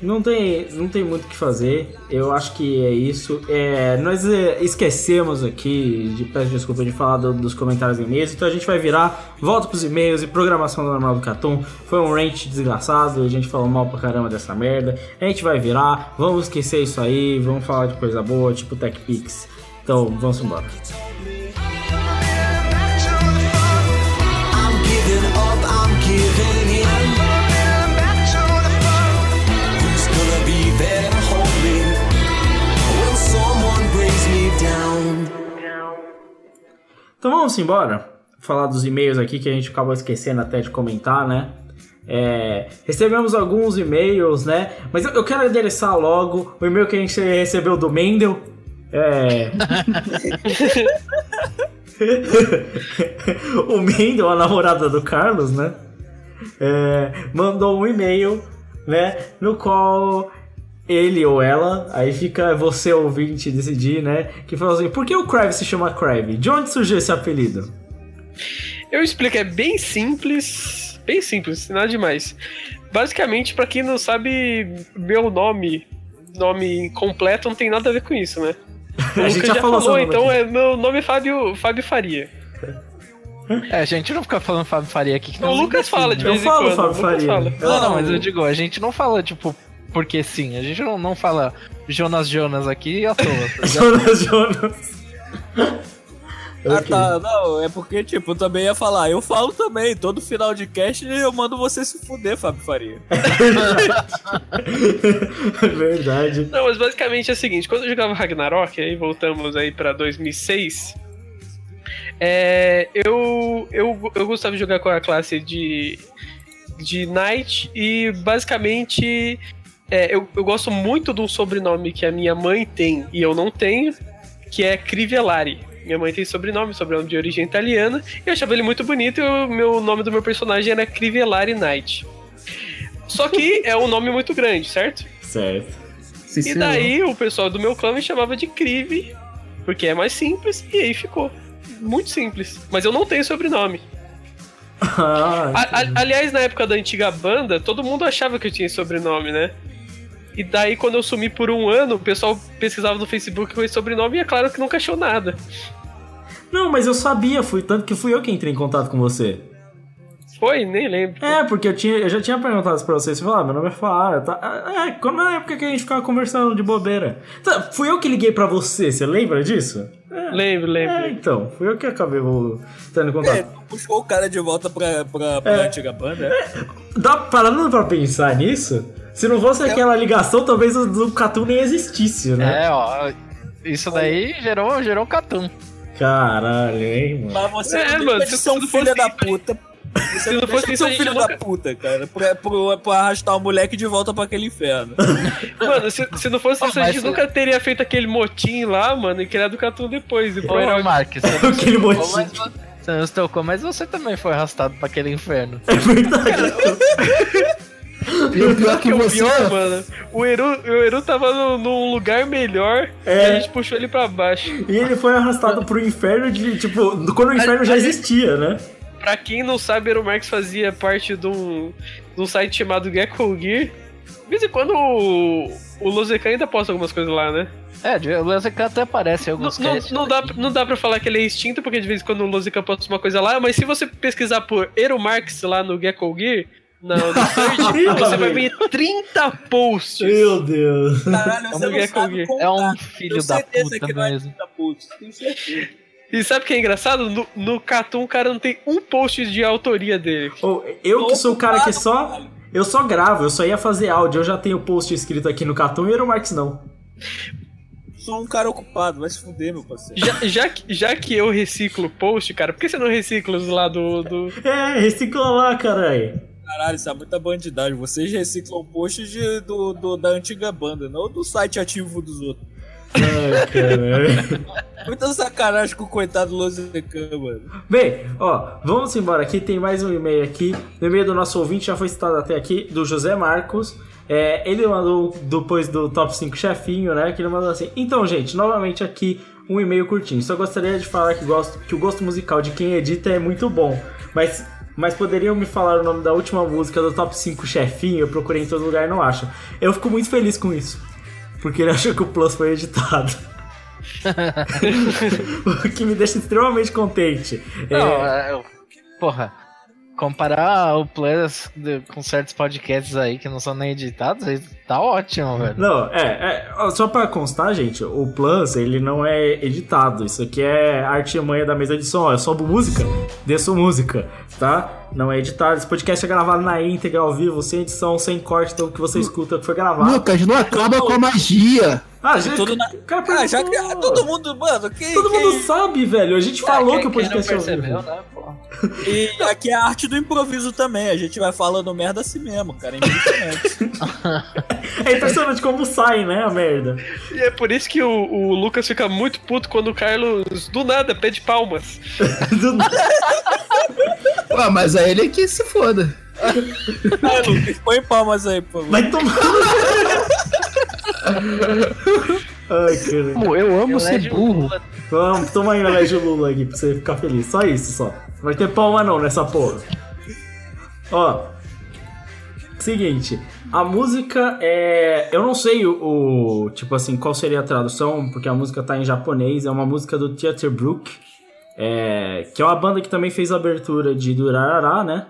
Não tem, não tem muito o que fazer. Eu acho que é isso. É, nós é, esquecemos aqui, de, peço desculpa de falar do- dos comentários e e-mails, então a gente vai virar, volta pros e-mails e programação normal do Catum. Foi um rant desgraçado, a gente falou mal pra caramba dessa merda. A gente vai virar, vamos esquecer isso aí, vamos falar de coisa boa, tipo TechPix. Então, vamos embora. Então vamos embora. Falar dos e-mails aqui que a gente acabou esquecendo até de comentar, né? É, recebemos alguns e-mails, né? Mas eu, eu quero endereçar logo o e-mail que a gente recebeu do Mendel. É. o Mendel, a namorada do Carlos, né? É, mandou um e-mail, né? No qual ele ou ela, aí fica você ouvinte decidir, né? Que falou assim: por que o Crave se chama Crave? De onde surgiu esse apelido? Eu explico, é bem simples, bem simples, nada demais. Basicamente, pra quem não sabe, meu nome, nome completo não tem nada a ver com isso, né? O A gente já já falou falou, sobre então aqui. é, meu nome é Fábio, Fábio Faria. É, a gente não fica falando Fábio Faria aqui. Que O não Lucas fala de Eu vez em falo quando. Fábio o Lucas Faria. fala. Eu- Não, não, mas eu digo, a gente não fala, tipo, porque sim. A gente não, não fala Jonas Jonas aqui à toa. tá? Jonas Jonas. Ah, Ok. tá. Não, é porque, tipo, eu também ia falar. Eu falo também. Todo final de cast eu mando você se fuder, Fábio Faria. Verdade. Não, mas basicamente é o seguinte, quando eu jogava Ragnarok, aí voltamos aí pra 2006, é, eu, eu, eu gostava de jogar com a classe de, de Knight e basicamente é, eu, eu gosto muito de um sobrenome que a minha mãe tem e eu não tenho, que é Crivellari. Minha mãe tem sobrenome, sobrenome de origem italiana, e eu achava ele muito bonito e o meu nome do meu personagem era Crivellari Knight. Só que é um nome muito grande, certo? Certo. Sim, E senhor. daí o pessoal do meu clã me chamava de Crive, porque é mais simples, e aí ficou. Muito simples. Mas eu não tenho sobrenome. Ah, A- a- aliás, na época da antiga banda, todo mundo achava que eu tinha sobrenome, né? E daí, quando eu sumi por um ano, o pessoal pesquisava no Facebook com esse sobrenome e é claro que nunca achou nada. Não, mas eu sabia, fui tanto que fui eu que entrei em contato com você. Foi? Nem lembro. É, porque eu, tinha, eu já tinha perguntado isso pra você. Você falou, ah, meu nome é Flávio. Tá? É, quando na época que a gente ficava conversando de bobeira. Tá, fui eu que liguei pra você, você lembra disso? Lembro, lembro. É, então, fui eu que acabei tendo É, contato. puxou o cara de volta pra, pra, pra É. antiga banda. é? Dá parando pra pensar nisso? Se não fosse aquela ligação, talvez o do Catu nem existisse, né? É, ó. Isso daí gerou, gerou catum. Caralho, hein, mano. Mas você É, não mano, se um filho da puta. Você se não fosse isso, um filho nunca- da puta, cara. Pra, pra, pra arrastar o moleque de volta pra aquele inferno. Mano, se, se não fosse Ah, isso, a gente nunca teria feito aquele motim lá, mano, e criado o Catum depois. E. Mark, você não Aquele motim. mas Você não se tocou, mas você também foi arrastado pra aquele inferno. É verdade. E o pior Que que é o você. pior, mano. O Eru, o Eru tava no- num lugar melhor É. e a gente puxou ele pra baixo. E ele foi arrastado pro inferno de, tipo, quando o inferno já existia, né? Pra quem não sabe, Eru Marx fazia parte de um, de um site chamado Gecko Gear. De vez em quando o, o Lozekan ainda posta algumas coisas lá, né? É, de- o Lezecan até aparece em Não, alguns não, casts. não dá, não dá pra falar que ele é extinto, porque de vez em quando o Lozekan posta uma coisa lá, mas se você pesquisar por Eru Marx lá no Gecko Gear, no, no você vai ver 30 posts. Meu Deus. Caralho, É você não sabe contar. É um filho da puta que não é mesmo. da puta. Tenho certeza. E sabe o que é engraçado? No, no Catum, o cara não tem um post de autoria dele. Ô, eu que sou o cara que só. Eu só gravo, eu só ia fazer áudio, eu já tenho post escrito aqui no Catum e o Marx não. Sou um cara ocupado, vai se fuder, meu parceiro. Já, já, que, já que eu reciclo post, cara, por que você não recicla os lá do. do... É, recicla lá, caralho. Caralho, isso é muita bandidagem. Vocês reciclam posts de, do, do- da antiga banda, não do site ativo dos outros. Ai, caralho. Muita sacanagem com o coitado Lozecan, mano. Bem, ó, vamos embora aqui. Tem mais um e-mail aqui. O e-mail do nosso ouvinte já foi citado até aqui, do José Marcos. É, ele mandou depois do top 5 chefinho, né? Que ele mandou assim. Então, gente, novamente aqui um e-mail curtinho. Só gostaria de falar que, gosto, que o gosto musical de quem edita é muito bom. Mas, mas poderiam me falar o nome da última música do top 5 chefinho? Eu procurei em todo lugar e não acho. Eu fico muito feliz com isso. Porque ele achou que o Plus foi editado. o que me deixa extremamente contente. É, Não, é, eu- porra, comparar o Plus de- com certos podcasts aí que não são nem editados, aí tá ótimo, velho. Não, é, é, só pra constar, gente, o Plus, ele não é editado. Isso aqui é arte manha da mesa de som. Eu sobo música, desço música, tá? Não é editado. Esse podcast é gravado na íntegra, ao vivo, sem edição, sem corte, então o que você escuta que foi gravado. Lucas, não acaba com a magia. Ah, já, Tudo na... cara, Ah, já que perguntou. todo mundo, mano, quem, Todo quem- mundo sabe, velho. A gente falou que o Quem não podcast é ao vivo. né, E aqui é a arte do improviso também. A gente vai falando merda assim mesmo, cara. É impressionante. É impressionante como sai, né, a merda. E é por isso que o, o Lucas fica muito puto quando o Carlos, do nada, pede palmas. Do nada. Ué, mas aí ele é que se foda. ah, Lucas, põe palmas aí, favor. Vai tomar. Ai, cara. Pô, eu amo Eu ser burro. Lula. Vamos, toma aí na Led Lula aqui pra você ficar feliz. Só isso, só. Vai ter palma não nessa porra. Ó. Seguinte. A música é. Eu não sei o, o- Tipo assim, qual seria a tradução, porque a música tá em japonês. É uma música do Theater Brook. É, que é uma banda que também fez a abertura de Durarará, né?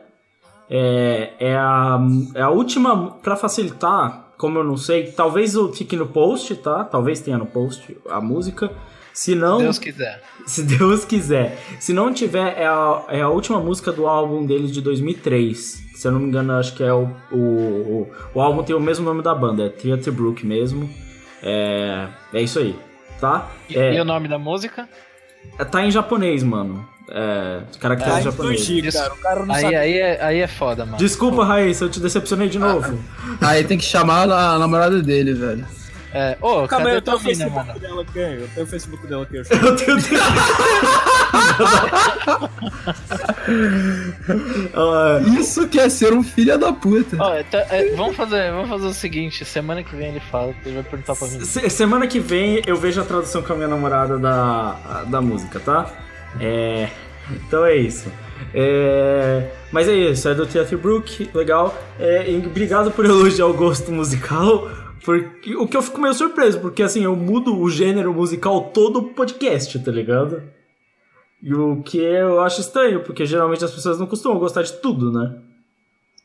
É, é, a, é a última. Pra facilitar, como eu não sei, talvez eu fique no post, tá? Talvez tenha no post a música. Se não. Deus quiser. Se Deus quiser. Se não tiver, é a, é a última música do álbum deles de 2003. Se eu não me engano, acho que é o, o, o, o álbum tem o mesmo nome da banda, é Theater Brook mesmo. É, é isso aí, tá? E, É, e o nome da música? Tá em japonês, mano. É, caracteres Tá em japonês. sushi, cara. O cara não Aí, sabe. aí, é, aí é foda, mano. Desculpa, Raíssa, eu te decepcionei de novo. Aí tem que chamar a namorada dele, velho. É, ô, Calma aí, cadê eu tenho tua o mina, Facebook mano? dela aqui. Eu tenho o Facebook dela aqui. Eu Eu tenho. Isso que é ser um filho da puta. Ó, então, é, vamos, fazer, vamos fazer o seguinte, semana que vem ele fala, ele vai perguntar pra mim. Se- semana que vem eu vejo a tradução com a minha namorada da, da música, tá? É. Então é isso. É, Mas é isso, é do Theatre Brook, legal. É, obrigado por elogiar o gosto musical. Porque, o que eu fico meio surpreso, porque assim, eu mudo o gênero musical todo o podcast, tá ligado? E o que eu acho estranho, porque geralmente as pessoas não costumam gostar de tudo, né?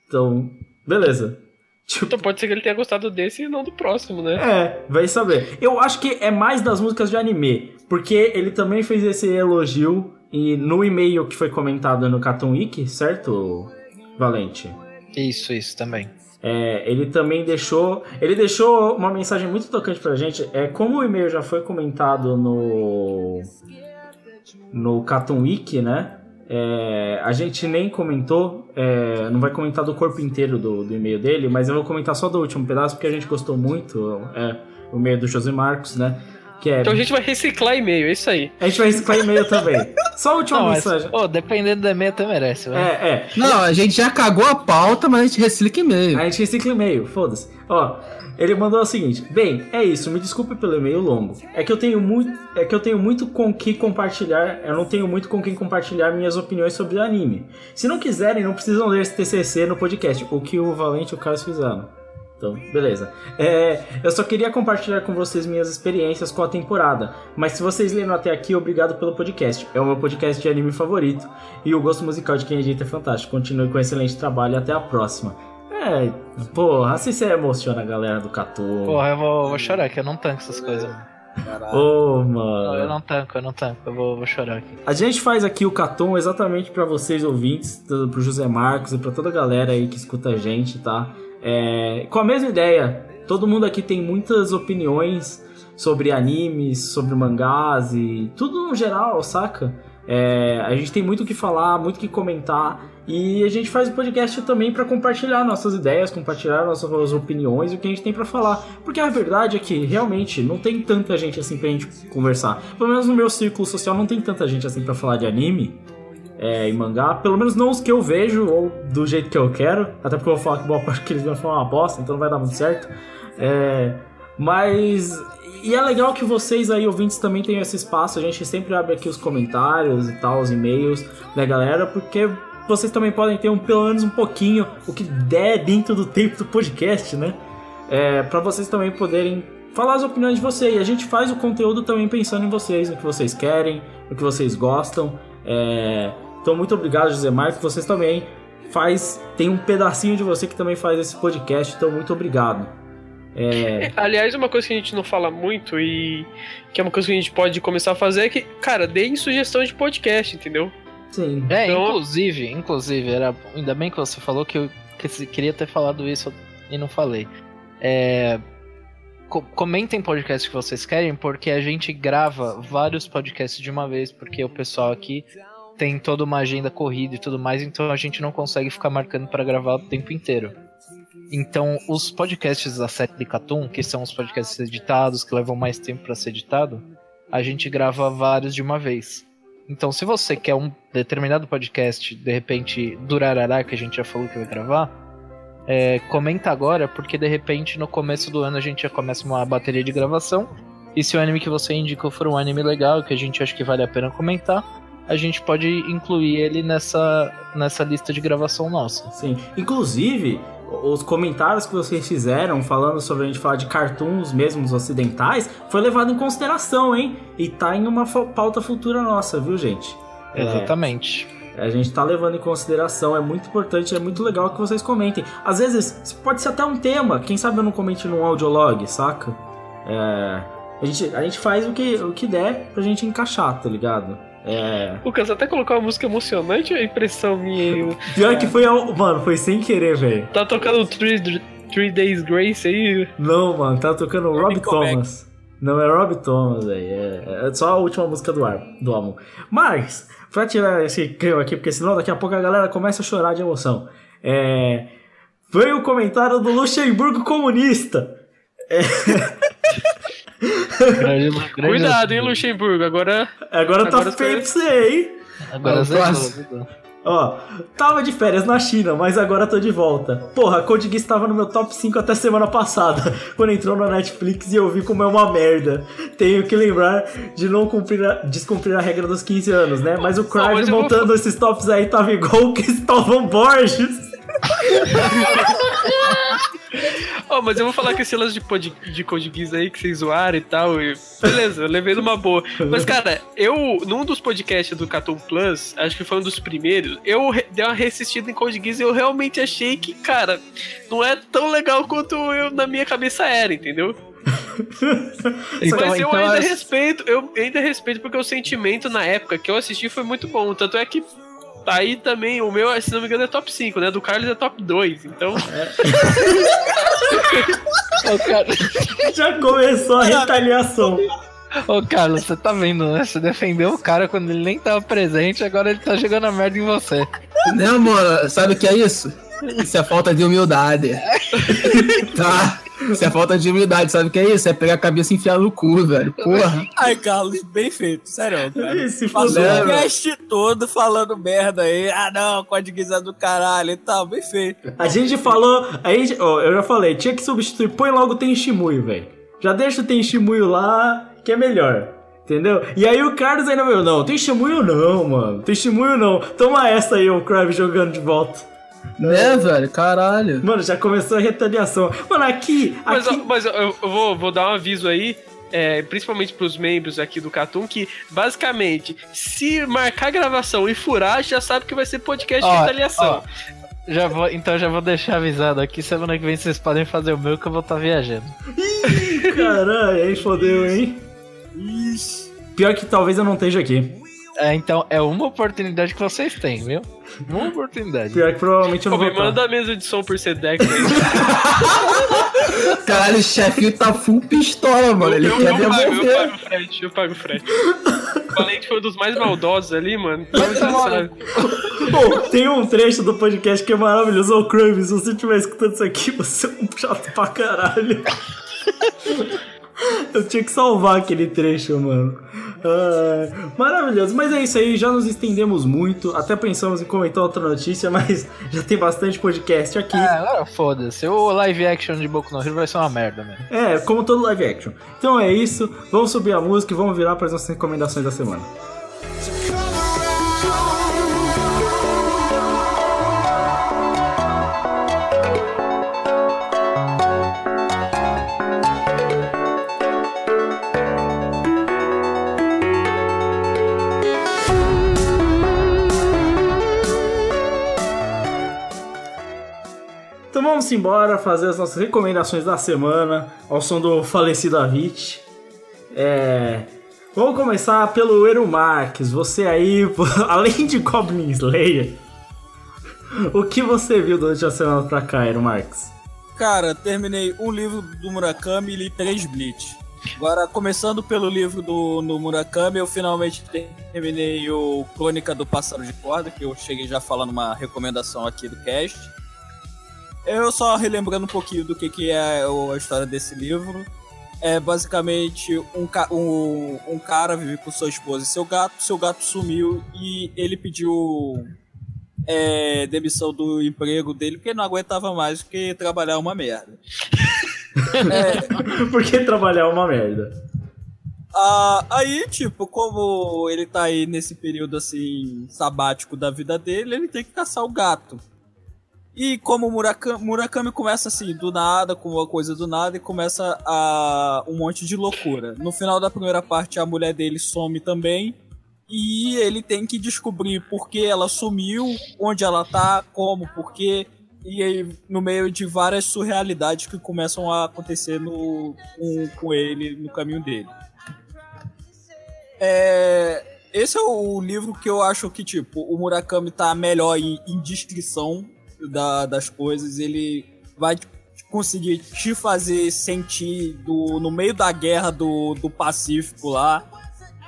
Então, beleza. Tipo, Então pode ser que ele tenha gostado desse e não do próximo, né? é, vai saber. Eu acho que é mais das músicas de anime, porque ele também fez esse elogio e no e-mail que foi comentado no Cartoon Wiki, certo, Valente? Isso, isso também. É, ele também deixou. Ele deixou uma mensagem muito tocante pra gente. É, como o e-mail já foi comentado no. No Cartoon Wiki, né? É, a gente nem comentou, é, não vai comentar do corpo inteiro do, do e-mail dele, mas eu vou comentar só do último pedaço porque a gente gostou muito. É, o e-mail do José Marcos, né? Que é. Então a gente vai reciclar e-mail, é isso aí. A gente vai reciclar e-mail também. Só a última Não, mas, mensagem. pô, dependendo do e-mail até merece. É, é. Não, a gente já cagou a pauta, mas a gente recicla e-mail. A gente recicla e-mail, foda-se. Ó, ele mandou o seguinte: Bem, é isso, me desculpe pelo e-mail longo. É que eu tenho muito. É que eu tenho muito com que compartilhar. Eu não tenho muito com quem compartilhar minhas opiniões sobre o anime. Se não quiserem, não precisam ler esse TCC no podcast, o que o Valente e o Carlos fizeram. Então, beleza. É, eu só queria compartilhar com vocês minhas experiências com a temporada. Mas se vocês leram até aqui, obrigado pelo podcast. É o meu podcast de anime favorito. E o gosto musical de quem edita é fantástico. Continue com um excelente trabalho e até a próxima. É, porra, assim você emociona a galera do Catu. Porra, eu vou, vou chorar, que eu não tanco essas coisas. mano. Caralho. Ô, Não, mano. eu não tanco, eu não tanco. Eu vou, vou chorar aqui. A gente faz aqui o Catum exatamente pra vocês ouvintes, pro José Marcos e pra toda a galera aí que escuta a gente, tá? É, com a mesma ideia, todo mundo aqui tem muitas opiniões sobre animes, sobre mangás e tudo no geral, saca? É, a gente tem muito o que falar, muito o que comentar e a gente faz o podcast também pra compartilhar nossas ideias, compartilhar nossas opiniões e o que a gente tem pra falar. Porque a verdade é que realmente não tem tanta gente assim pra gente conversar. Pelo menos no meu círculo social não tem tanta gente assim pra falar de anime é, e mangá. Pelo menos não os que eu vejo ou do jeito que eu quero. Até porque eu vou falar que boa parte que eles vão falar uma bosta, então não vai dar muito certo. É, mas. E é legal que vocês aí, ouvintes, também tenham esse espaço. A gente sempre abre aqui os comentários e tal, os e-mails da galera, porque vocês também podem ter um, pelo menos um pouquinho, o que der dentro do tempo do podcast, né? É, para vocês também poderem falar as opiniões de vocês. E a gente faz o conteúdo também pensando em vocês, no que vocês querem, no que vocês gostam. É, então, muito obrigado, José Marcos. Vocês também faz. Tem um pedacinho de você que também faz esse podcast, então muito obrigado. É, Aliás, uma coisa que a gente não fala muito e que é uma coisa que a gente pode começar a fazer é que, cara, deem sugestão de podcast, entendeu? sim. É, Então- inclusive, inclusive, era, ainda bem que você falou que eu que se- queria ter falado isso e não falei. É, co- comentem podcast que vocês querem, porque a gente grava vários podcasts de uma vez, porque o pessoal aqui tem toda uma agenda corrida e tudo mais, então a gente não consegue ficar marcando para gravar o tempo inteiro. Então, os podcasts da série de Catum, que são os podcasts editados, que levam mais tempo para ser editado, a gente grava vários de uma vez. Então, se você quer um determinado podcast, de repente, Durarará, que a gente já falou que vai gravar, é, comenta agora, porque de repente no começo do ano a gente já começa uma bateria de gravação. E se o anime que você indicou for um anime legal, que a gente acha que vale a pena comentar, a gente pode incluir ele nessa, nessa lista de gravação nossa. Sim. Inclusive, os comentários que vocês fizeram falando sobre a gente falar de cartoons mesmos ocidentais foi levado em consideração, hein? E tá em uma pauta futura nossa, viu, gente? É, Exatamente. a gente tá levando em consideração, é muito importante, é muito legal que vocês comentem. Às vezes, pode ser até um tema, quem sabe eu não comente num audiolog, saca? É, a, gente, a gente faz o que, o que der pra gente encaixar, tá ligado? É, Lucas, até colocar uma música emocionante é impressão minha. Eu- pior que foi, ao- mano, foi sem querer, velho. Tá tocando Three, Three Days Grace aí. Não, mano, tá tocando Rob Nickelback. Thomas. Não, é Rob Thomas, velho. É, é só a última música do, ar, do álbum. Mas, pra tirar esse clima aqui, porque senão daqui a pouco a galera começa a chorar de emoção. É, foi o comentário do Luxemburgo comunista. Grande- grande- Cuidado, hein, Luxemburgo. Agora Agora, tá Agora feio foi- pra você, hein? Agora É zerou, próximo. zerou. Ó, tava de férias na China, mas agora tô de volta. Porra, Code Geass tava no meu top 5 até semana passada, quando entrou na Netflix e eu vi como é uma merda. Tenho que lembrar de não cumprir a, descumprir a regra dos 15 anos, né? Mas o mas eu vou- montando esses tops aí tava igual o Cristóvão Borges. Ó, mas eu vou falar que esse lance de, pod, de Code Geass aí que vocês zoaram e tal. E beleza, eu levei numa boa. Mas, cara, eu, num dos podcasts do Cartoon Plus, acho que foi um dos primeiros, eu dei uma reassistida em Code Geass e eu realmente achei que, cara, não é tão legal quanto eu na minha cabeça era, entendeu? Então, Mas eu então ainda as- respeito, eu ainda respeito porque o sentimento na época que eu assisti foi muito bom. Tanto é que aí também, o meu, se não me engano, é top 5, né? Do Carlos é top 2. Então, Ô, Car- Já começou a retaliação. Ô, Carlos, você tá vendo, né? Você defendeu o cara quando ele nem tava presente, agora ele tá jogando a merda em você. Né, amor? Sabe o que é isso? Isso é falta de humildade. tá? Isso é falta de humildade, sabe o que é isso? É pegar a cabeça e enfiar no cu, velho. Porra. Ai, Carlos, bem feito, sério, cara. Se Passou o cast todo falando merda aí. Ah, não, código é do caralho e tal, bem feito. A gente falou. A gente, ó, eu já falei, tinha que substituir. Põe logo o Tenshimuyo, velho. Já deixa o Tenshimuyo lá, que é melhor. Entendeu? E aí o Carlos ainda veio, não, Tenshimuyo não, mano. Tenshimuyo não. Toma essa aí, o Crave jogando de volta. Né, velho? Caralho. Mano, já começou a retaliação. Mano, aqui. Mas, aqui... mas eu, eu vou, vou dar um aviso aí, é, principalmente pros membros aqui do Catum, que basicamente, se marcar gravação e furar, já sabe que vai ser podcast de Ó, retaliação. ó, Já vou, então já vou deixar avisado aqui. Semana que vem vocês podem fazer o meu que eu vou estar viajando. Caralho, aí fodeu, hein? Pior que talvez eu não esteja aqui. É, então é uma oportunidade que vocês têm, viu? Uma oportunidade. Pior que provavelmente eu Pô, não me vou estar. manda a mesa de som por Sedex aí. Caralho, o chefinho tá full pistola, mano. Ele eu, quer eu, pago, eu devolver. pago o frete, eu pago o frete. O Valente foi um dos mais maldosos ali, mano. Pô, tem um trecho do podcast que é maravilhoso. Ô, Crave, se você estiver escutando isso aqui, você é um chato pra caralho. Eu tinha que salvar aquele trecho, mano. Ah, maravilhoso. Mas é isso aí, já nos estendemos muito. Até pensamos em comentar outra notícia, mas já tem bastante podcast aqui. É, agora foda-se. O live action de Boku no Hero vai ser uma merda, mesmo. É, como todo live action. Então é isso, vamos subir a música e vamos virar para as nossas recomendações da semana. Vamos embora fazer as nossas recomendações da semana ao som do falecido Avicii. É, Vamos começar pelo Eru Marques. Você aí, além de Goblin Slayer, o que você viu durante a semana pra cá, Eru Marques? Cara, terminei um livro do Murakami e li três Bleach. Agora, começando pelo livro do no Murakami, eu finalmente terminei o Crônica do Pássaro de Corda, que eu cheguei já falando uma recomendação aqui do cast. Eu só relembrando um pouquinho do que, que é a história desse livro. É basicamente um, um, um cara vive com sua esposa e seu gato, seu gato sumiu e ele pediu é, demissão do emprego dele porque não aguentava mais, porque trabalhar é uma merda. Porque trabalhar é uma merda. Ah, aí, tipo, como ele tá aí nesse período assim sabático da vida dele, ele tem que caçar o gato. E como Murakami, Murakami começa assim, do nada, com uma coisa do nada, e começa a um monte de loucura. No final da primeira parte, a mulher dele some também. E ele tem que descobrir por que ela sumiu, onde ela tá, como, por quê. E aí, no meio de várias surrealidades que começam a acontecer no, com, com ele, no caminho dele. É, esse é o livro que eu acho que, tipo, o Murakami tá melhor em, em descrição da- das coisas. Ele vai conseguir te fazer sentir do, no meio da guerra do, do Pacífico lá.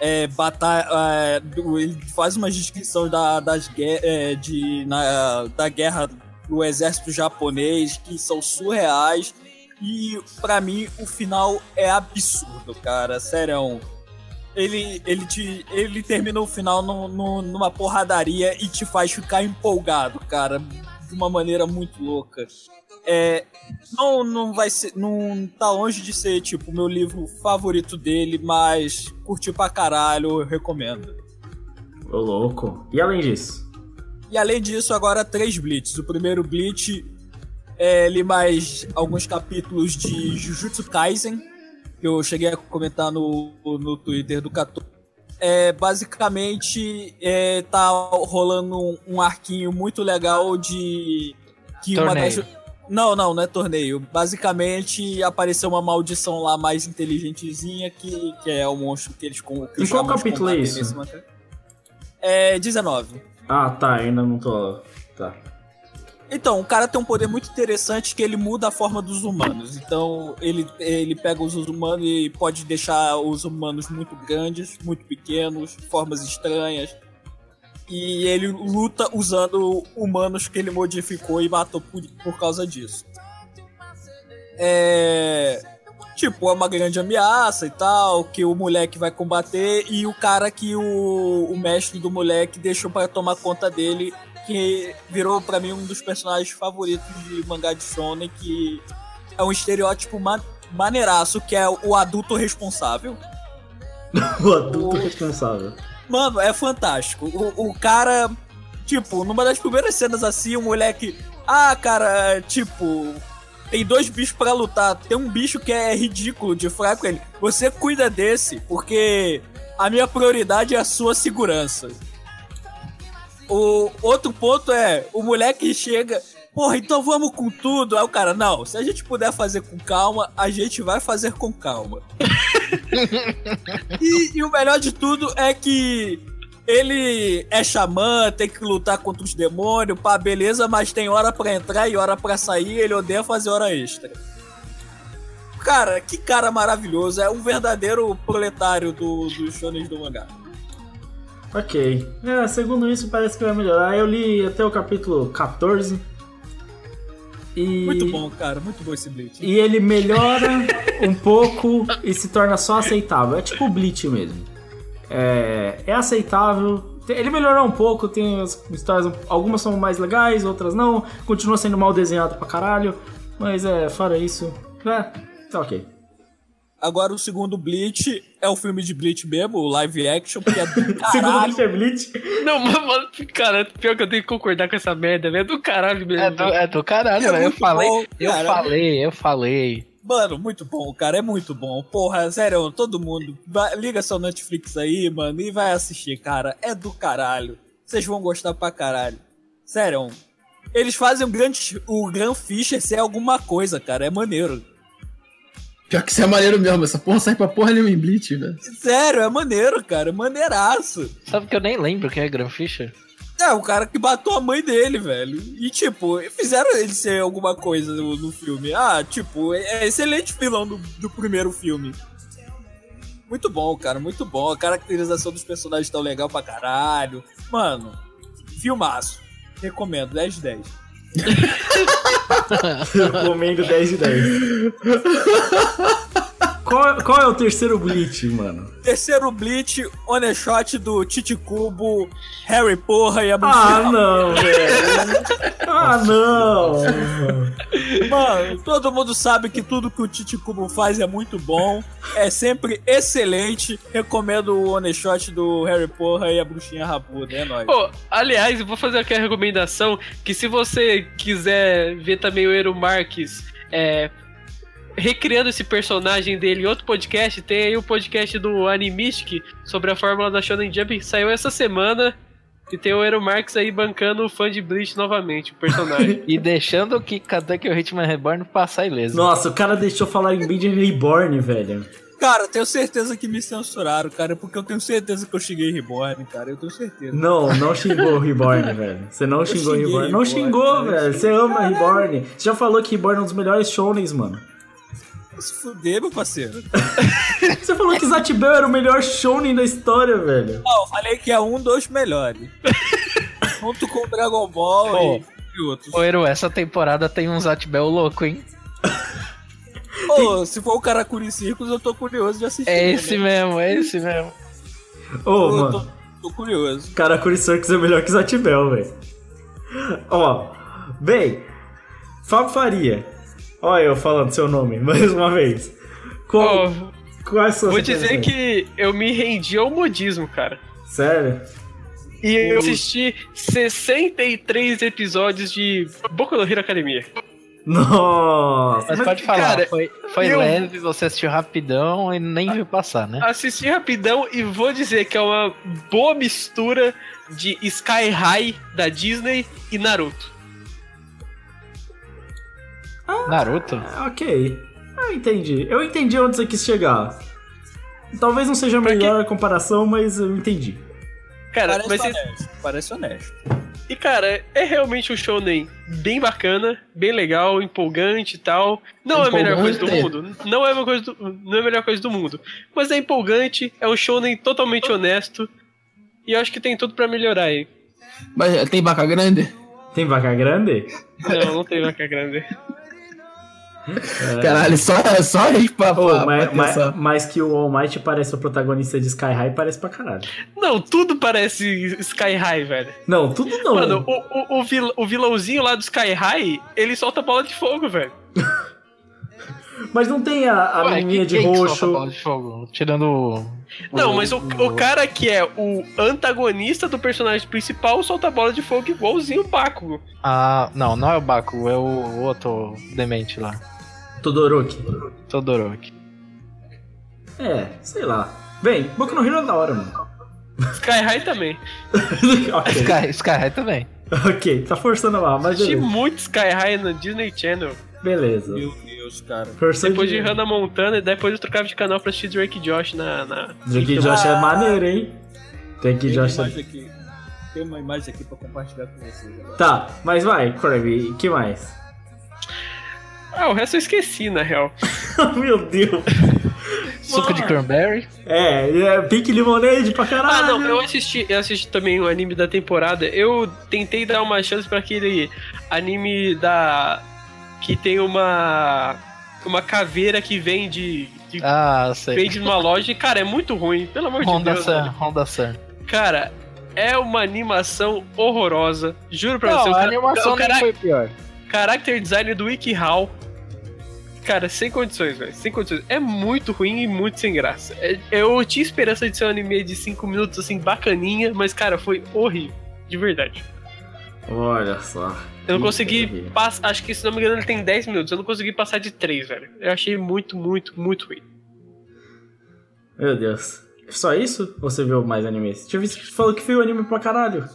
É, bata- é, do- ele faz uma descrição da, das é, de, na- da guerra do exército japonês que são surreais. E pra mim o final é absurdo, cara. Sério. ele, ele, te, ele termina o final no, no- numa porradaria e te faz ficar empolgado, cara, de uma maneira muito louca. É, não, não vai ser. Não tá longe de ser, tipo, o meu livro favorito dele, mas curti pra caralho, eu recomendo. Ô, louco. E além disso? E além disso, agora três Blitz. O primeiro Blitz é li mais alguns capítulos de Jujutsu Kaisen, que eu cheguei a comentar no, no Twitter do Cato. É, basicamente, é, tá rolando um, um arquinho muito legal de. Que Torneio. Não, não, não é torneio. Basicamente, apareceu uma maldição lá mais inteligentezinha, que, que é o monstro que eles com que Em qual capítulo é isso? mangá. É 19. Ah, tá, ainda não tô. Então, o cara tem um poder muito interessante que ele muda a forma dos humanos. Então, ele, ele pega os humanos e pode deixar os humanos muito grandes, muito pequenos, formas estranhas. E ele luta usando humanos que ele modificou e matou por, por causa disso. É. Tipo, é uma grande ameaça e tal, que o moleque vai combater e o cara que o, o mestre do moleque deixou pra tomar conta dele, que virou pra mim um dos personagens favoritos de mangá de shonen, que é um estereótipo ma maneiraço, que é o adulto responsável. O adulto responsável. Mano, é fantástico. O, o cara, tipo, numa das primeiras cenas assim, o moleque. Ah, cara, tipo. Tem dois bichos pra lutar. Tem um bicho que é ridículo de fraco. Ele. Você cuida desse, porque a minha prioridade é a sua segurança. O outro ponto é: o moleque chega. Porra, então vamos com tudo. Aí o cara, não, se a gente puder fazer com calma, a gente vai fazer com calma. E, e o melhor de tudo é que ele é xamã, tem que lutar contra os demônios, pá, beleza, mas tem hora pra entrar e hora pra sair, ele odeia fazer hora extra. Cara, que cara maravilhoso, é um verdadeiro proletário do, dos shonens do mangá. Ok. É, segundo isso, parece que vai melhorar. Eu li até o capítulo 14. E... Muito bom, cara, muito bom esse Bleach. E ele melhora um pouco e se torna só aceitável. É tipo o Bleach mesmo. É, é aceitável. Ele melhorou um pouco, tem as histórias. Algumas são mais legais, outras não. Continua sendo mal desenhado pra caralho. Mas é, fora isso. É, tá ok. Agora o segundo Bleach é o filme de Bleach mesmo, o live action, que é do Segundo caralho. Bleach é Bleach. Não, mano, cara, pior que eu tenho que concordar com essa merda, velho. É do caralho mesmo. É do, é do caralho, É velho. Eu muito falei, bom, eu cara. falei, eu falei. Mano, muito bom, cara, é muito bom. Porra, sério, todo mundo, vai- liga seu Netflix aí, mano, e vai assistir, cara. É do caralho. Vocês vão gostar pra caralho. Sério, eles fazem o grande, o Grand Fisher ser alguma coisa, cara, é maneiro. Pior que isso é maneiro mesmo, essa porra sai pra porra nenhuma em Bleach, velho. Sério, é maneiro, cara, é maneiraço. Sabe que eu nem lembro quem é Grand Fisher? É, o cara que matou a mãe dele, velho. E, tipo, fizeram ele ser alguma coisa no, no filme. Ah, tipo, é excelente vilão do, do primeiro filme. Muito bom, cara, muito bom. A caracterização dos personagens tão legal pra caralho. Mano, filmaço. Recomendo, 10 de 10. Recomendo 10 de 10. Qual, qual é o terceiro Bleach, mano? Terceiro Bleach, one shot do Titicubo, Harry Porra e a Ah, não, velho. Ah, não. Mano, todo mundo sabe que tudo que o Titicubo faz é muito bom. É sempre excelente. Recomendo o one shot do Harry Porra e a Bruxinha Rabuda, é nóis. Pô, aliás, eu vou fazer aqui a recomendação que se você quiser ver também o Ero Marques é, recriando esse personagem dele em outro podcast, tem aí o podcast do Animistic sobre a fórmula da Shonen Jump que saiu essa semana. E tem o Ero Marques aí bancando o fã de Bleach novamente, o personagem. E deixando que Katek o Hitman Reborn passar ileso. Nossa, o cara deixou falar em Benjamin Reborn, velho. Cara, tenho certeza que me censuraram, cara, porque eu tenho certeza que eu cheguei Reborn, cara, eu tenho certeza. Não, não xingou o Reborn, velho. Você não xingou o xinguei Reborn. Não Reborn, xingou, cara, velho. Você ama Reborn. Você já falou que Reborn é um dos melhores shonens, mano. Se fuder, meu parceiro. Você falou que Zatibel era o melhor shonen da história, velho. Não, eu falei que é um dos melhores. Junto com o Dragon Ball Pô. e, e outros. Ô, Eru, essa temporada tem um Zatbel louco, hein? Ô, se for o Karakuri Circus, eu tô curioso de assistir. É esse né? mesmo, é esse mesmo. Ô, Eu mano. tô, tô curioso. Karakuri Circus é melhor que Zatibel, velho. Ó, bem, Fábio Faria. Olha eu falando seu nome mais uma vez. Qual, Ó, quais são vou dizer que eu me rendi ao modismo, cara. Sério? E eu assisti 63 episódios de Boku no Hero Academia. Nossa! Mas pode falar, cara, foi, foi eu- leve, você assistiu rapidão e nem viu passar, né? Assisti rapidão e vou dizer que é uma boa mistura de Sky High da Disney e Naruto. Naruto? É, ok. Eu entendi. Eu entendi onde você quis chegar. Talvez não seja a melhor comparação, mas eu entendi. Cara, Parece mas honesto. Parece honesto. E cara, é realmente um shonen bem bacana, bem legal, empolgante e tal. Não é a melhor coisa do mundo, não é, uma coisa do, não é a melhor coisa do mundo, mas é empolgante, é um shonen totalmente honesto e eu acho que tem tudo pra melhorar aí. Mas tem vaca grande? Tem vaca grande? Não, não tem vaca grande. Caralho, só, só aí pra, Pô, pra, mas, pra mas, mas que o All Might parece o protagonista de Sky High, parece pra caralho. Não, tudo parece Sky High, velho. Não, tudo não. Mano, o, o, o, vil- o vilãozinho lá do Sky High, ele solta bola de fogo, velho. Mas não tem a, a Ué, menininha que- de quem que solta roxo. bola de fogo? Tirando. o- Não, mas o, o cara que é o antagonista do personagem principal solta bola de fogo igualzinho o Bakugo. Ah, não, não é o Baku, é o outro demente lá. Todoroki. Todoroki. É, sei lá. Bem, Boku no Hero é da hora, mano. Sky High também. ok, Sky, Sky High também. ok, tá forçando a barra, mas Assisti beleza. muito Sky High no Disney Channel. Beleza. Meu Deus, cara. Forçando Depois de Hannah Montana e depois eu trocava de canal pra assistir Drake Josh na. na... Drake Josh é maneiro, hein? Drake Tem uma Josh é... aqui. Tem uma imagem aqui pra compartilhar com vocês. agora. Tá, mas vai, Kirby, que mais? Ah, o resto eu esqueci, na real. Meu Deus. Suco de cranberry. É, é Pink Lemonade pra caralho. Ah, não, eu assisti, eu assisti também o anime da temporada. Eu tentei dar uma chance pra aquele anime da. que tem uma. uma caveira que vende. que Ah, sei. vende numa loja e, cara, é muito ruim, pelo amor de Honda Deus. Sun, velho. Honda Sun. Cara, é uma animação horrorosa. Juro pra você. Não, o a cara- animação o cara- foi pior. Character design do WikiHow. Cara, sem condições, velho. Sem condições. É muito ruim e muito sem graça. É- eu tinha esperança de ser um anime de 5 minutos, assim, bacaninha, mas, cara, foi horrível. De verdade. Olha só. Eu não consegui passar. Acho que, se não me engano, ele tem 10 minutos. Eu não consegui passar de 3, velho. Eu achei muito, muito, muito ruim. Meu Deus. Só isso? Você viu mais animes? Tinha visto que você falou que viu anime pra caralho.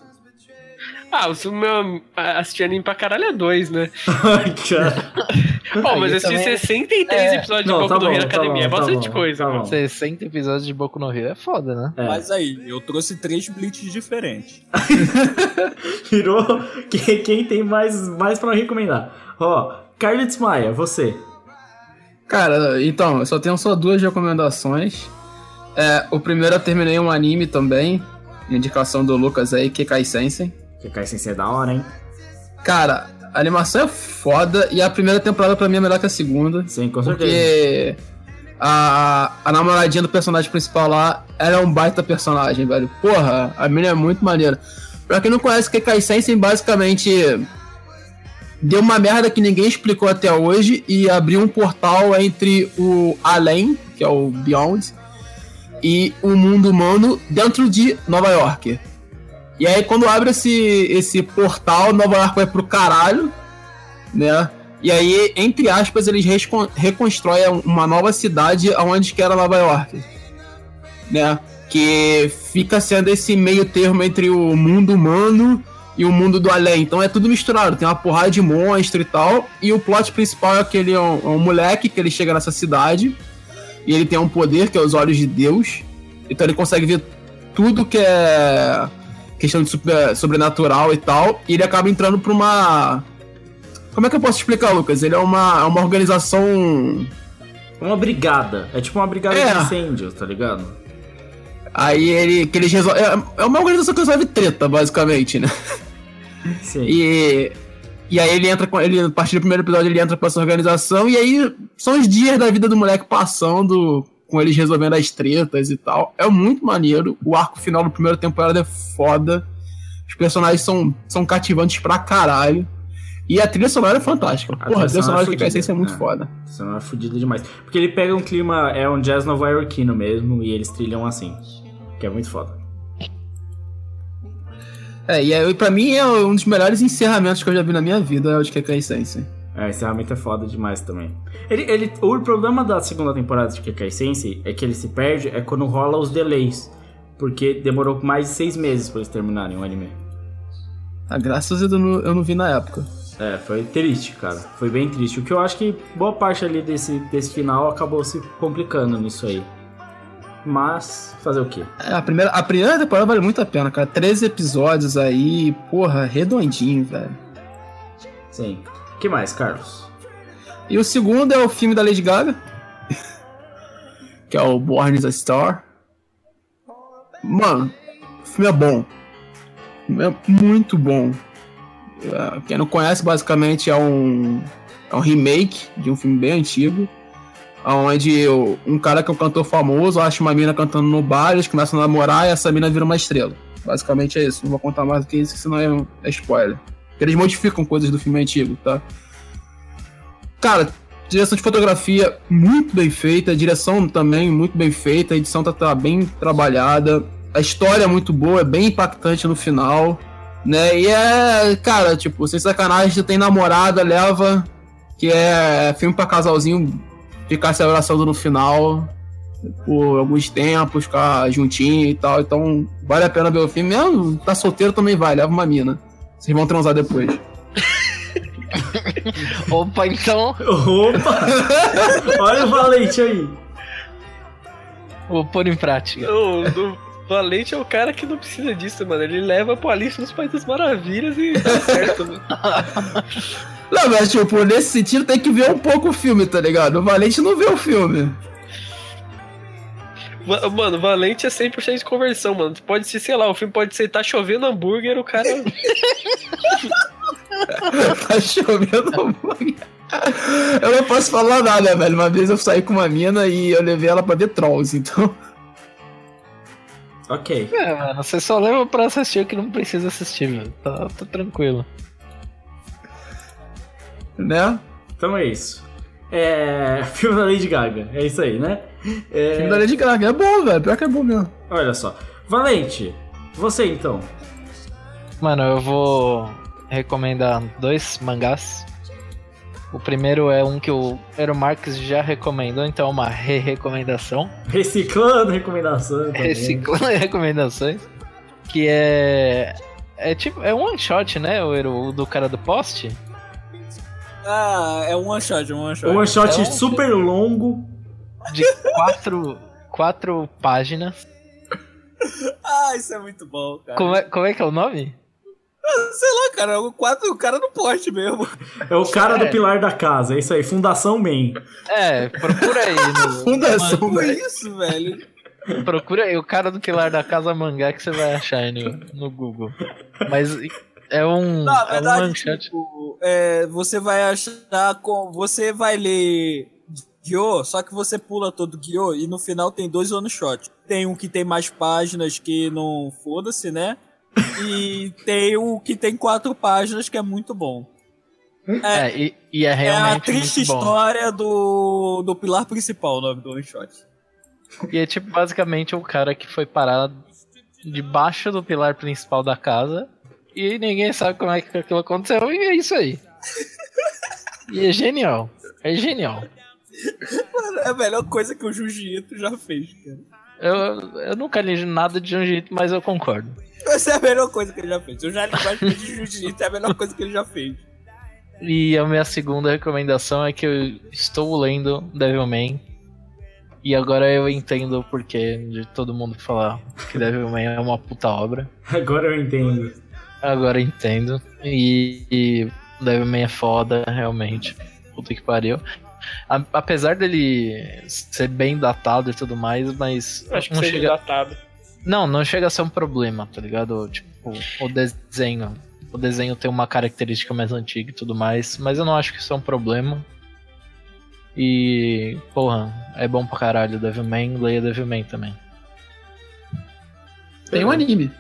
Ah, o meu assistir anime pra caralho é 2, né? Ai, cara. Pô, mas eu assisti também- 63 É. episódios Não, de Boku tá no Hero tá Academia. bom, é tá bastante bom, coisa, tá mano. bom. 60 episódios de Boku no Hero é foda, né? É. Mas aí, eu trouxe três blitz diferentes. Virou quem, quem tem mais, mais pra recomendar. Ó, Carlitos Maia, você. Cara, então, eu só tenho só duas recomendações. É, o primeiro eu terminei um anime também, indicação do Lucas aí, Kekai Sensen. Que cai sem ser da hora, hein? Cara, a animação é foda e a primeira temporada pra mim é melhor que a segunda. Sim, com certeza. Porque a, a namoradinha do personagem principal lá, ela é um baita personagem, velho. Porra, a menina é muito maneira. Pra quem não conhece, Kekai Sensen basicamente deu uma merda que ninguém explicou até hoje e abriu um portal entre o além, que é o Beyond, e o mundo humano dentro de Nova York. E aí quando abre esse, esse portal, Nova York vai pro caralho, né? E aí, entre aspas, eles rescon- reconstroem uma nova cidade aonde que era Nova York, né? Que fica sendo esse meio termo entre o mundo humano e o mundo do além. Então é tudo misturado, tem uma porrada de monstro e tal. E o plot principal é que ele é um, é um moleque que ele chega nessa cidade e ele tem um poder que é os olhos de Deus. Então ele consegue ver tudo que é questão de super- sobrenatural e tal. E ele acaba entrando pra uma. Como é que eu posso explicar, Lucas? Ele é uma, é uma organização. Uma brigada. É tipo uma brigada É. de incêndio, tá ligado? Aí ele. que eles resolvem. É, é uma organização que resolve treta, basicamente, né? Sim. E, E aí ele entra com. Ele, a partir do primeiro episódio, ele entra com essa organização, e aí são os dias da vida do moleque passando, com eles resolvendo as tretas e tal. É muito maneiro. O arco final da primeira temporada é foda. Os personagens são, são cativantes pra caralho. E a trilha sonora é fantástica. A Porra, a trilha trilha sonora sonora é de Essência é muito fodida, foda. Isso é fodida demais. Porque ele pega um clima, é um jazz nova-iorquino mesmo, e eles trilham assim. Que é muito foda. É, e aí, pra mim é um dos melhores encerramentos que eu já vi na minha vida, é o de Kekai Sensei. É, esse encerramento é foda demais também. Ele, ele, o problema da segunda temporada de Kekai Sensei é que ele se perde é quando rola os delays. Porque demorou mais de seis meses pra eles terminarem o anime. Ah, graças a Deus eu não, eu não vi na época. É, foi triste, cara. Foi bem triste. O que eu acho que boa parte ali desse, desse final acabou se complicando nisso aí. Mas, fazer o quê? É, a, primeira, a primeira temporada vale muito a pena, cara. 13 episódios aí, porra, redondinho, velho. Sim. Que mais, Carlos? E o segundo é o filme da Lady Gaga, que é o Born is a Star. Mano, o filme é bom. É muito bom. É, Quem não conhece, basicamente, é um, é um remake de um filme bem antigo. Onde o- um cara que é um cantor famoso acha uma mina cantando no bar, eles começam a namorar e essa mina vira uma estrela. Basicamente é isso. Não vou contar mais do que isso, senão é, é spoiler. Eles modificam coisas do filme antigo, tá? Cara, direção de fotografia muito bem feita, direção também muito bem feita, a edição tá, tá bem trabalhada, a história é muito boa, é bem impactante no final, né? E é, cara, tipo, sem sacanagem, tem namorada, leva, que é filme pra casalzinho ficar se abraçando no final por alguns tempos, ficar juntinho e tal. Então, vale a pena ver o filme. Mesmo tá solteiro também vai, leva uma mina. Vocês vão transar depois. Opa, então, Opa! Olha o Valente aí. vou pôr em prática. O do Valente é o cara que não precisa disso, mano. Ele leva pro Alice nos Países das Maravilhas e tá certo, mano. Não, mas tipo, nesse sentido tem que ver um pouco o filme, tá ligado? O Valente não vê o filme. Mano, Valente é 100% de conversão, mano. Pode ser, sei lá, o filme pode ser tá chovendo hambúrguer, o cara. tá chovendo hambúrguer. Eu não posso falar nada, velho. Uma vez eu saí com uma mina e eu levei ela pra ver Trolls, então. Ok. É, mano, você só leva pra assistir o que não precisa assistir, velho. Tá, tá tranquilo. Né? Então é isso. É. Filme da Lady Gaga. É isso aí, né? É, Filme da Lady Gaga. É bom, velho. Pior que é bom mesmo. Olha só. Valente, você então. Mano, eu vou recomendar dois mangás. O primeiro é um que o Ero Marques já recomendou, então é uma re-recomendação. Reciclando recomendação. também. Reciclando recomendações. Que é. É tipo. É um one shot, né? O, Ero- o do cara do poste. Ah, é um one shot, um one shot. Um one shot É um- super longo. De quatro, quatro páginas. Ah, isso é muito bom, cara. Como é, como é que é o nome? Sei lá, cara, o, quatro, o cara no poste mesmo. É o cara do É. pilar da casa. É isso aí. Fundação Man. É, procura aí. No, Fundação, Como é isso, velho? procura aí o cara do pilar da casa mangá que você vai achar aí no, no Google. Mas é um. Na é um verdade, one shot. tipo, é, você vai achar com. Você vai ler Gyo, só que você pula todo Gyo e no final tem dois one shot. Tem um que tem mais páginas que não foda-se, né? E tem o que tem quatro páginas que é muito bom. É, É, e, e é é a realmente triste muito bom. história do, do pilar principal, o nome do one shot. E é tipo basicamente o cara que foi parar debaixo do pilar principal da casa e ninguém sabe como é que aquilo aconteceu e é isso aí. E é genial. É genial. É a melhor coisa que o Jiu-Jitsu já fez, cara. Eu, eu nunca li nada de jeito, mas eu concordo. Essa é a melhor coisa que ele já fez. Eu já li mais coisas de Jiu-Jitsu, é a melhor coisa que ele já fez. E a minha segunda recomendação é que eu estou lendo Devilman. E agora eu entendo o porquê de todo mundo falar que Devilman é uma puta obra. Agora eu entendo. Agora eu entendo. E, e Devilman é foda, realmente. Puta que pariu. A- apesar dele ser bem datado e tudo mais, mas Acho que não chega, datado. não, não chega a ser um problema, tá ligado? Tipo, o desenho. o desenho tem uma característica mais antiga e tudo mais, mas eu não acho que isso é um problema. E, porra, é bom pra caralho Devilman, leia Devilman também. Tem um anime.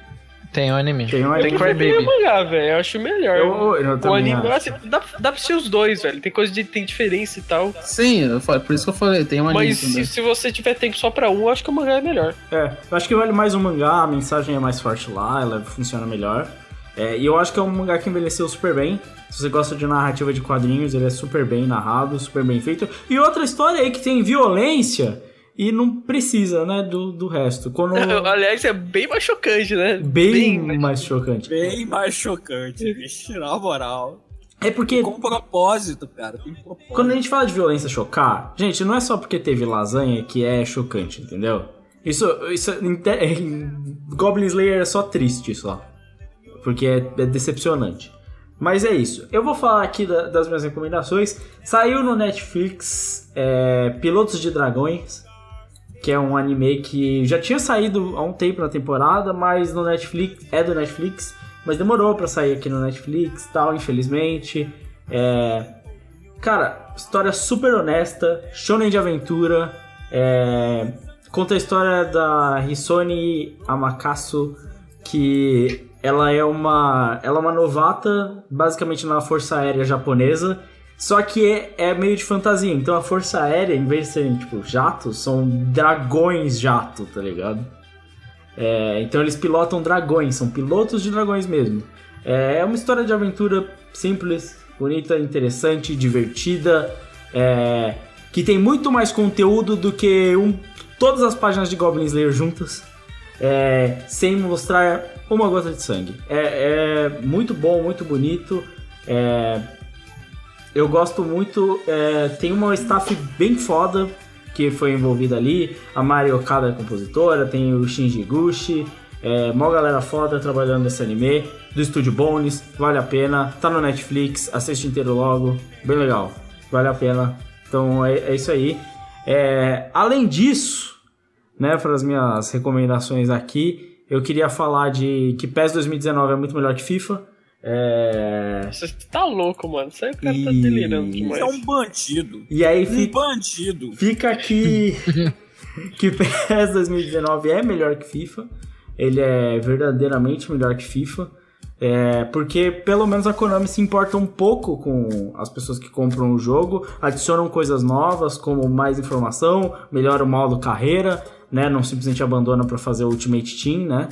Tem o anime. Tem um anime. Preferia Crybaby. mangá, velho. Eu acho melhor. Eu, eu o anime, acho. assim, dá, dá pra ser os dois, velho. Tem coisa de tem diferença e tal. Sim, eu falei, por isso que eu falei, tem um anime Mas se, se você tiver tempo só pra um, eu acho que o mangá é melhor. É, eu acho que vale mais o mangá, a mensagem é mais forte lá, ela funciona melhor. É, e eu acho que é um mangá que envelheceu super bem. Se você gosta de narrativa de quadrinhos, ele é super bem narrado, super bem feito. E outra história aí que tem violência e não precisa, né, do, do resto. Quando... Aliás, é bem mais chocante, né? Bem, mais- mais chocante. Bem mais chocante, bicho, na moral. É porque Com propósito, cara. Tem propósito. quando a gente fala de violência chocar, gente, não é só porque teve lasanha que é chocante, entendeu? Isso, isso Goblin Slayer é só triste só. Porque é, é decepcionante. Mas é isso. Eu vou falar aqui da- das minhas recomendações. Saiu no Netflix é, Pilotos de Dragões, que é um anime que já tinha saído há um tempo na temporada, mas no Netflix é do Netflix, mas demorou pra sair aqui no Netflix, tal, infelizmente. É, Cara, história super honesta, shonen de aventura. é, conta a história da Hisone Amakasu, que ela é uma ela é uma novata, basicamente na Força Aérea Japonesa. Só que é, é meio de fantasia. Então a Força Aérea, em vez de serem tipo jatos, são dragões jato, tá ligado? É, então eles pilotam dragões, são pilotos de dragões mesmo. É, é uma história de aventura simples, bonita, interessante, divertida, é, que tem muito mais conteúdo do que um- todas as páginas de Goblin Slayer juntas, é, sem mostrar uma gota de sangue. É, é muito bom, muito bonito. é, eu gosto muito. é, tem uma staff bem foda que foi envolvida ali. A Mari Okada é compositora, tem o Shinji Gushi. É, mó galera foda trabalhando nesse anime. Do estúdio Bones, vale a pena. Tá no Netflix, assiste inteiro logo. Bem legal, vale a pena. Então é, é isso aí. É, além disso, né, para as minhas recomendações aqui, eu queria falar de que PES 2019 é muito melhor que FIFA. É, Você tá louco, mano. Isso aí o cara tá E- delirando demais. Você é um bandido. e aí Um fica. bandido. Fica aqui que PES 2019 é melhor que FIFA. Ele é verdadeiramente melhor que FIFA. É, porque pelo menos a Konami se importa um pouco com as pessoas que compram o jogo, adicionam coisas novas, como mais informação, melhora o modo carreira, né? Não simplesmente abandona para fazer o Ultimate Team, né?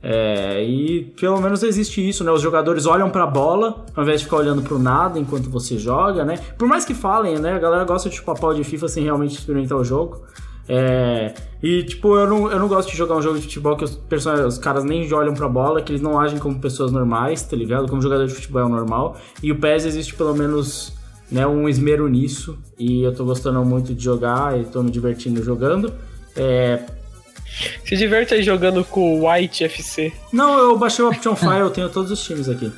É, e pelo menos existe isso, né? Os jogadores olham pra bola ao invés de ficar olhando pro nada enquanto você joga, né? Por mais que falem, né? A galera gosta de chupar pau de FIFA sem realmente experimentar o jogo. É, e tipo, eu não, eu não gosto de jogar um jogo de futebol que os, person- os caras nem olham pra bola, que eles não agem como pessoas normais, tá ligado? Como jogador de futebol é normal. E o PES existe pelo menos né, um esmero nisso. E eu tô gostando muito de jogar e tô me divertindo jogando. É, Se diverte aí jogando com o White FC. não, eu baixei o Option File, eu tenho todos os times aqui.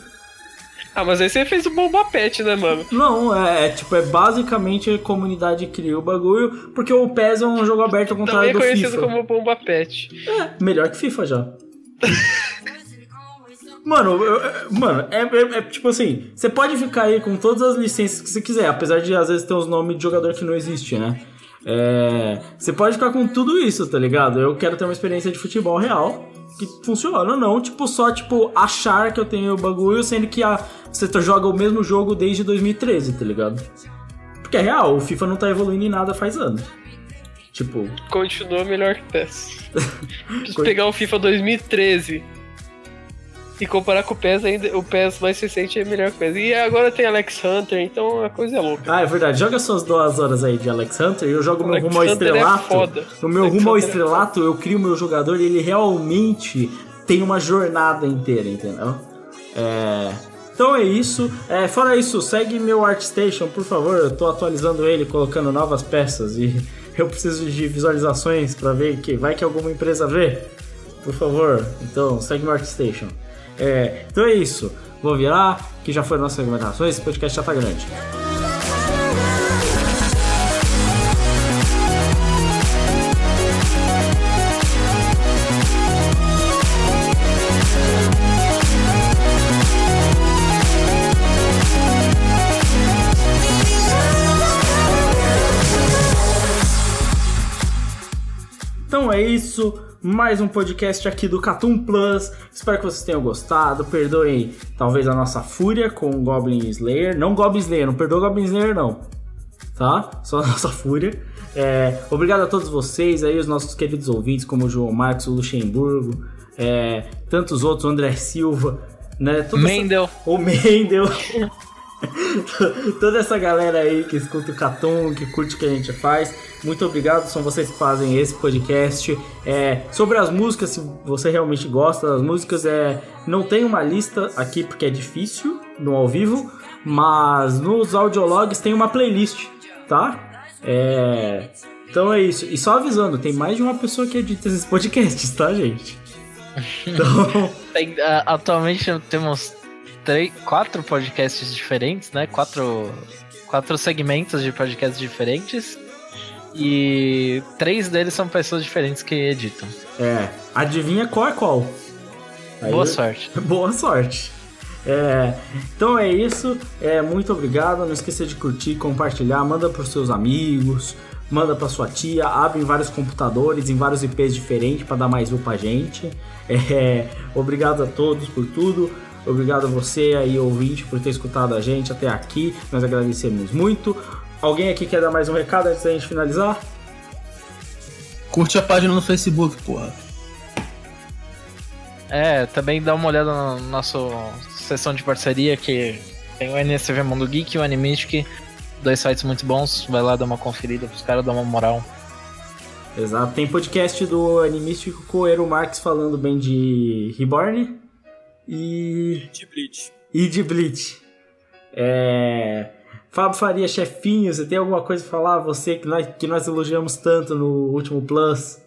Ah, mas aí você fez o Bomba Pet, né, mano? Não, é, é, tipo, é basicamente a comunidade cria o bagulho, porque o PES é um jogo aberto ao Também contrário é do conhecido FIFA. como Bomba Pet. Melhor que FIFA já. Mano, eu- mano, é, é- é tipo assim, você pode ficar aí com todas as licenças que você quiser, apesar de às vezes ter os nomes de jogador que não existe, né? É, você pode ficar com tudo isso, tá ligado? Eu quero ter uma experiência de futebol real que funciona, não, tipo, só, tipo, achar que eu tenho o bagulho, sendo que a, você tá- joga o mesmo jogo desde 2013, tá ligado? Porque é real, o FIFA não tá evoluindo em nada faz anos. Tipo, Continua melhor que PES. Se pegar o FIFA 2013 e comparar com o PES, ainda, o PES mais recente é melhor que o PES. E agora tem Alex Hunter, então a coisa é louca. Ah, é verdade. Joga suas duas horas aí de Alex Hunter e eu jogo meu Alex rumo ao Hunter é estrelato. foda. no meu Alex rumo ao Hunter é estrelato, eu crio meu jogador e ele realmente tem uma jornada inteira, entendeu? É, Então é isso. É, fora isso, segue meu ArtStation, por favor. Eu tô atualizando ele, colocando novas peças e eu preciso de visualizações pra ver que vai que alguma empresa vê. Por favor, então segue meu ArtStation. É, então é isso. Vou virar, que já foram nossas recomendações. Esse podcast já tá grande. Então é isso. Mais um podcast aqui do Catum Plus. Espero que vocês tenham gostado. Perdoem talvez a nossa fúria com o Goblin Slayer. Não Goblin Slayer, não perdoa Goblin Slayer, não. Tá? Só a nossa fúria. É, obrigado a todos vocês aí, os nossos queridos ouvintes, como o João Marcos, o Luxemburgo, é, tantos outros, o André Silva, né? Toda essa- Mendel. o Mendel. Toda essa galera aí que escuta o Catum, que curte o que a gente faz. Muito obrigado, são vocês que fazem esse podcast. É, sobre as músicas, se você realmente gosta das músicas, é, não tem uma lista aqui porque é difícil no ao vivo, mas nos audiologs tem uma playlist, tá? É, então é isso. E só avisando, tem mais de uma pessoa que edita esses podcasts, tá, gente? Então. Tem, atualmente temos três, quatro podcasts diferentes, né? Quatro, quatro segmentos de podcasts diferentes. E três deles são pessoas diferentes que editam. É, adivinha qual é qual? Aí Boa sorte. Boa sorte. É, então é isso. É, muito obrigado. Não esqueça de curtir, compartilhar, manda para os seus amigos, manda para sua tia, abre em vários computadores, em vários IPs diferentes para dar mais view pra gente. É, obrigado a todos por tudo. Obrigado a você aí, ouvinte, por ter escutado a gente até aqui. Nós agradecemos muito. Alguém aqui quer dar mais um recado antes da gente finalizar? Curte a página no Facebook, porra. É, também dá uma olhada na nossa sessão de parceria que tem o NSV Mundo Geek e o Animistic, dois sites muito bons. Vai lá dar uma conferida pros caras dar uma moral. Exato. Tem podcast do Animístico com o Ero Marx falando bem de Reborn e, De Bleach. e de Bleach. É... Fábio Faria, chefinho, você tem alguma coisa pra falar? Você que nós, que nós elogiamos tanto no último Plus.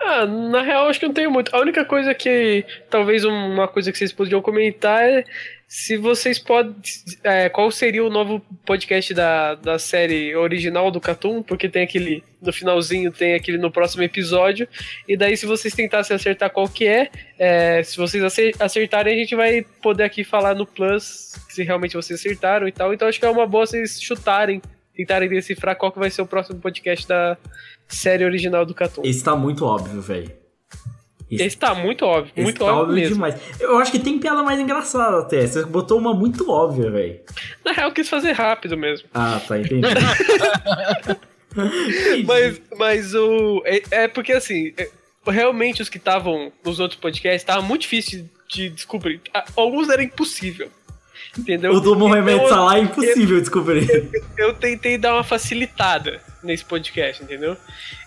Ah, na real, acho que não tenho muito. A única coisa que. Talvez uma coisa que vocês poderiam comentar é se vocês podem. é, qual seria o novo podcast da, da série original do Catum? Porque tem aquele. No finalzinho tem aquele no próximo episódio. E daí, se vocês tentassem acertar qual que é, é, se vocês acer- acertarem, a gente vai poder aqui falar no Plus se realmente vocês acertaram e tal. Então acho que é uma boa vocês chutarem, tentarem decifrar qual que vai ser o próximo podcast da série original do Catum. Esse tá muito óbvio, velho. Esse tá muito óbvio, Esse muito tá óbvio óbvio mesmo. demais. Eu acho que tem piada mais engraçada até. Você botou uma muito óbvia, velho. Na real, eu quis fazer rápido mesmo. Ah, tá, entendi. Mas, mas o. É, é porque assim, é, realmente os que estavam nos outros podcasts estavam muito difícil de descobrir. Ah, Alguns era impossível. Entendeu? o do Mohamed Então, Salah é impossível descobrir. Eu tentei dar uma facilitada nesse podcast, entendeu?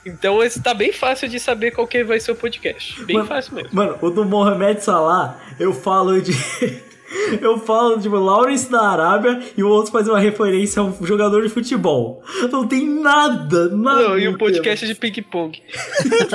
Então esse tá bem fácil de saber qual que vai ser o podcast. Bem Mano, fácil mesmo. Mano, o do Mohamed Salah, eu falo de. Eu falo de Lawrence da Arábia e o outro faz uma referência a um jogador de futebol. Não tem nada, nada. Não, e o no podcast é de ping-pong.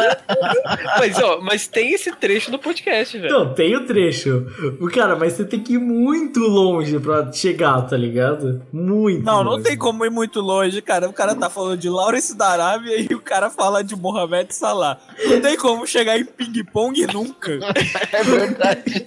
mas, ó, mas tem esse trecho no podcast, velho. Não, tem o trecho. Cara, mas você tem que ir muito longe pra chegar, tá ligado? Muito. Não, não longe. tem como ir muito longe, cara. O cara tá falando de Lawrence da Arábia e o cara fala de Mohamed Salah. Não tem como chegar em ping-pong nunca. É verdade.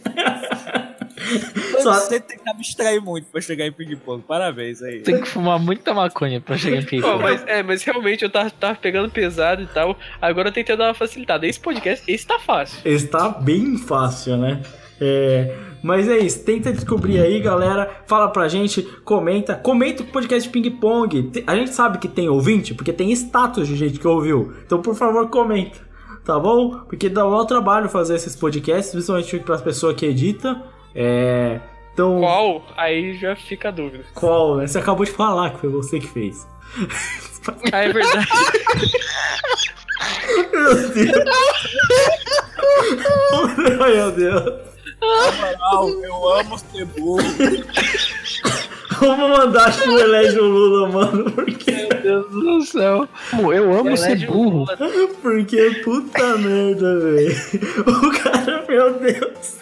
Só- Você tem que abstrair muito pra chegar em ping-pong. Parabéns aí. Tem que fumar muita maconha pra chegar em pico. Ó, mas, é, mas realmente eu tava, tava pegando pesado e tal. Agora eu tentei dar uma facilitada. Esse podcast, esse tá fácil. Esse tá bem fácil, né? É, mas é isso, tenta descobrir aí, galera. Fala pra gente, comenta. Comenta o podcast de Ping Pong. A gente sabe que tem ouvinte, porque tem status de gente que ouviu. Então, por favor, comenta. Tá bom? Porque dá um trabalho fazer esses podcasts, principalmente pras pessoas que editam. É. Então. Qual? Aí já fica a dúvida. Qual? Você acabou de falar que foi você que fez. Ah, é verdade. Meu Deus. Meu Deus. Não, eu amo ser burro. Vamos mandar chuelé de Lula, mano. Porque, Meu Deus do céu. Eu amo ser Elege o burro. Lula. porque puta merda, velho. O cara, meu Deus.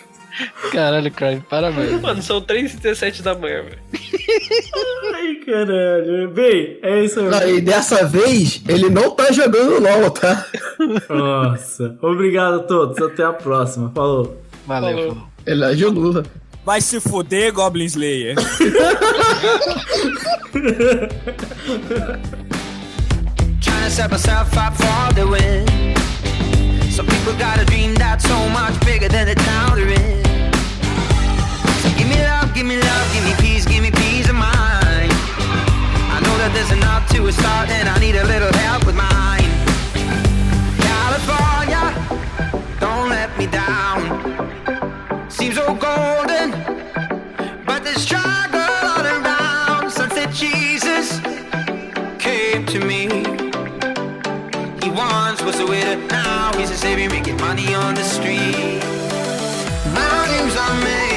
Caralho, Crime, parabéns. Mano, são 3h17 da manhã, velho. Ai, caralho. Bem, é isso Não, aí. e dessa vez, ele não tá jogando LOL, tá? Nossa. Obrigado a todos. Até a próxima. Falou. Valeu. Falou. falou. Ele é de Lula. Vai se fuder, Goblin Slayer. Trying to set myself up for the win. Some people got a dream that's so much bigger than the town they're in. Give me love, give me peace, give me peace of mind. I know that there's enough to a start, and I need a little help with mine. California, don't let me down. Seems so golden, but the struggle all around. Sunset Jesus came to me. He once was a widow, now he's a savior making money on the street. My dreams are made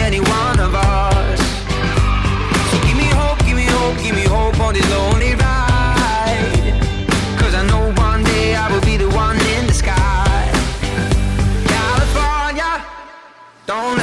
any one of us. So give me hope, give me hope, give me hope on this lonely ride. Cause I know one day I will be the one in the sky. California, don't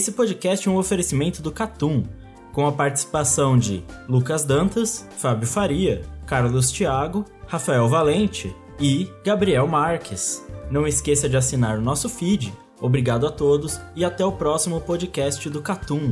Esse podcast é um oferecimento do Catum, com a participação de Lucas Dantas, Fábio Faria, Carlos Thiago, Rafael Valente e Gabriel Marques. Não esqueça de assinar o nosso feed. Obrigado a todos e até o próximo podcast do Catum.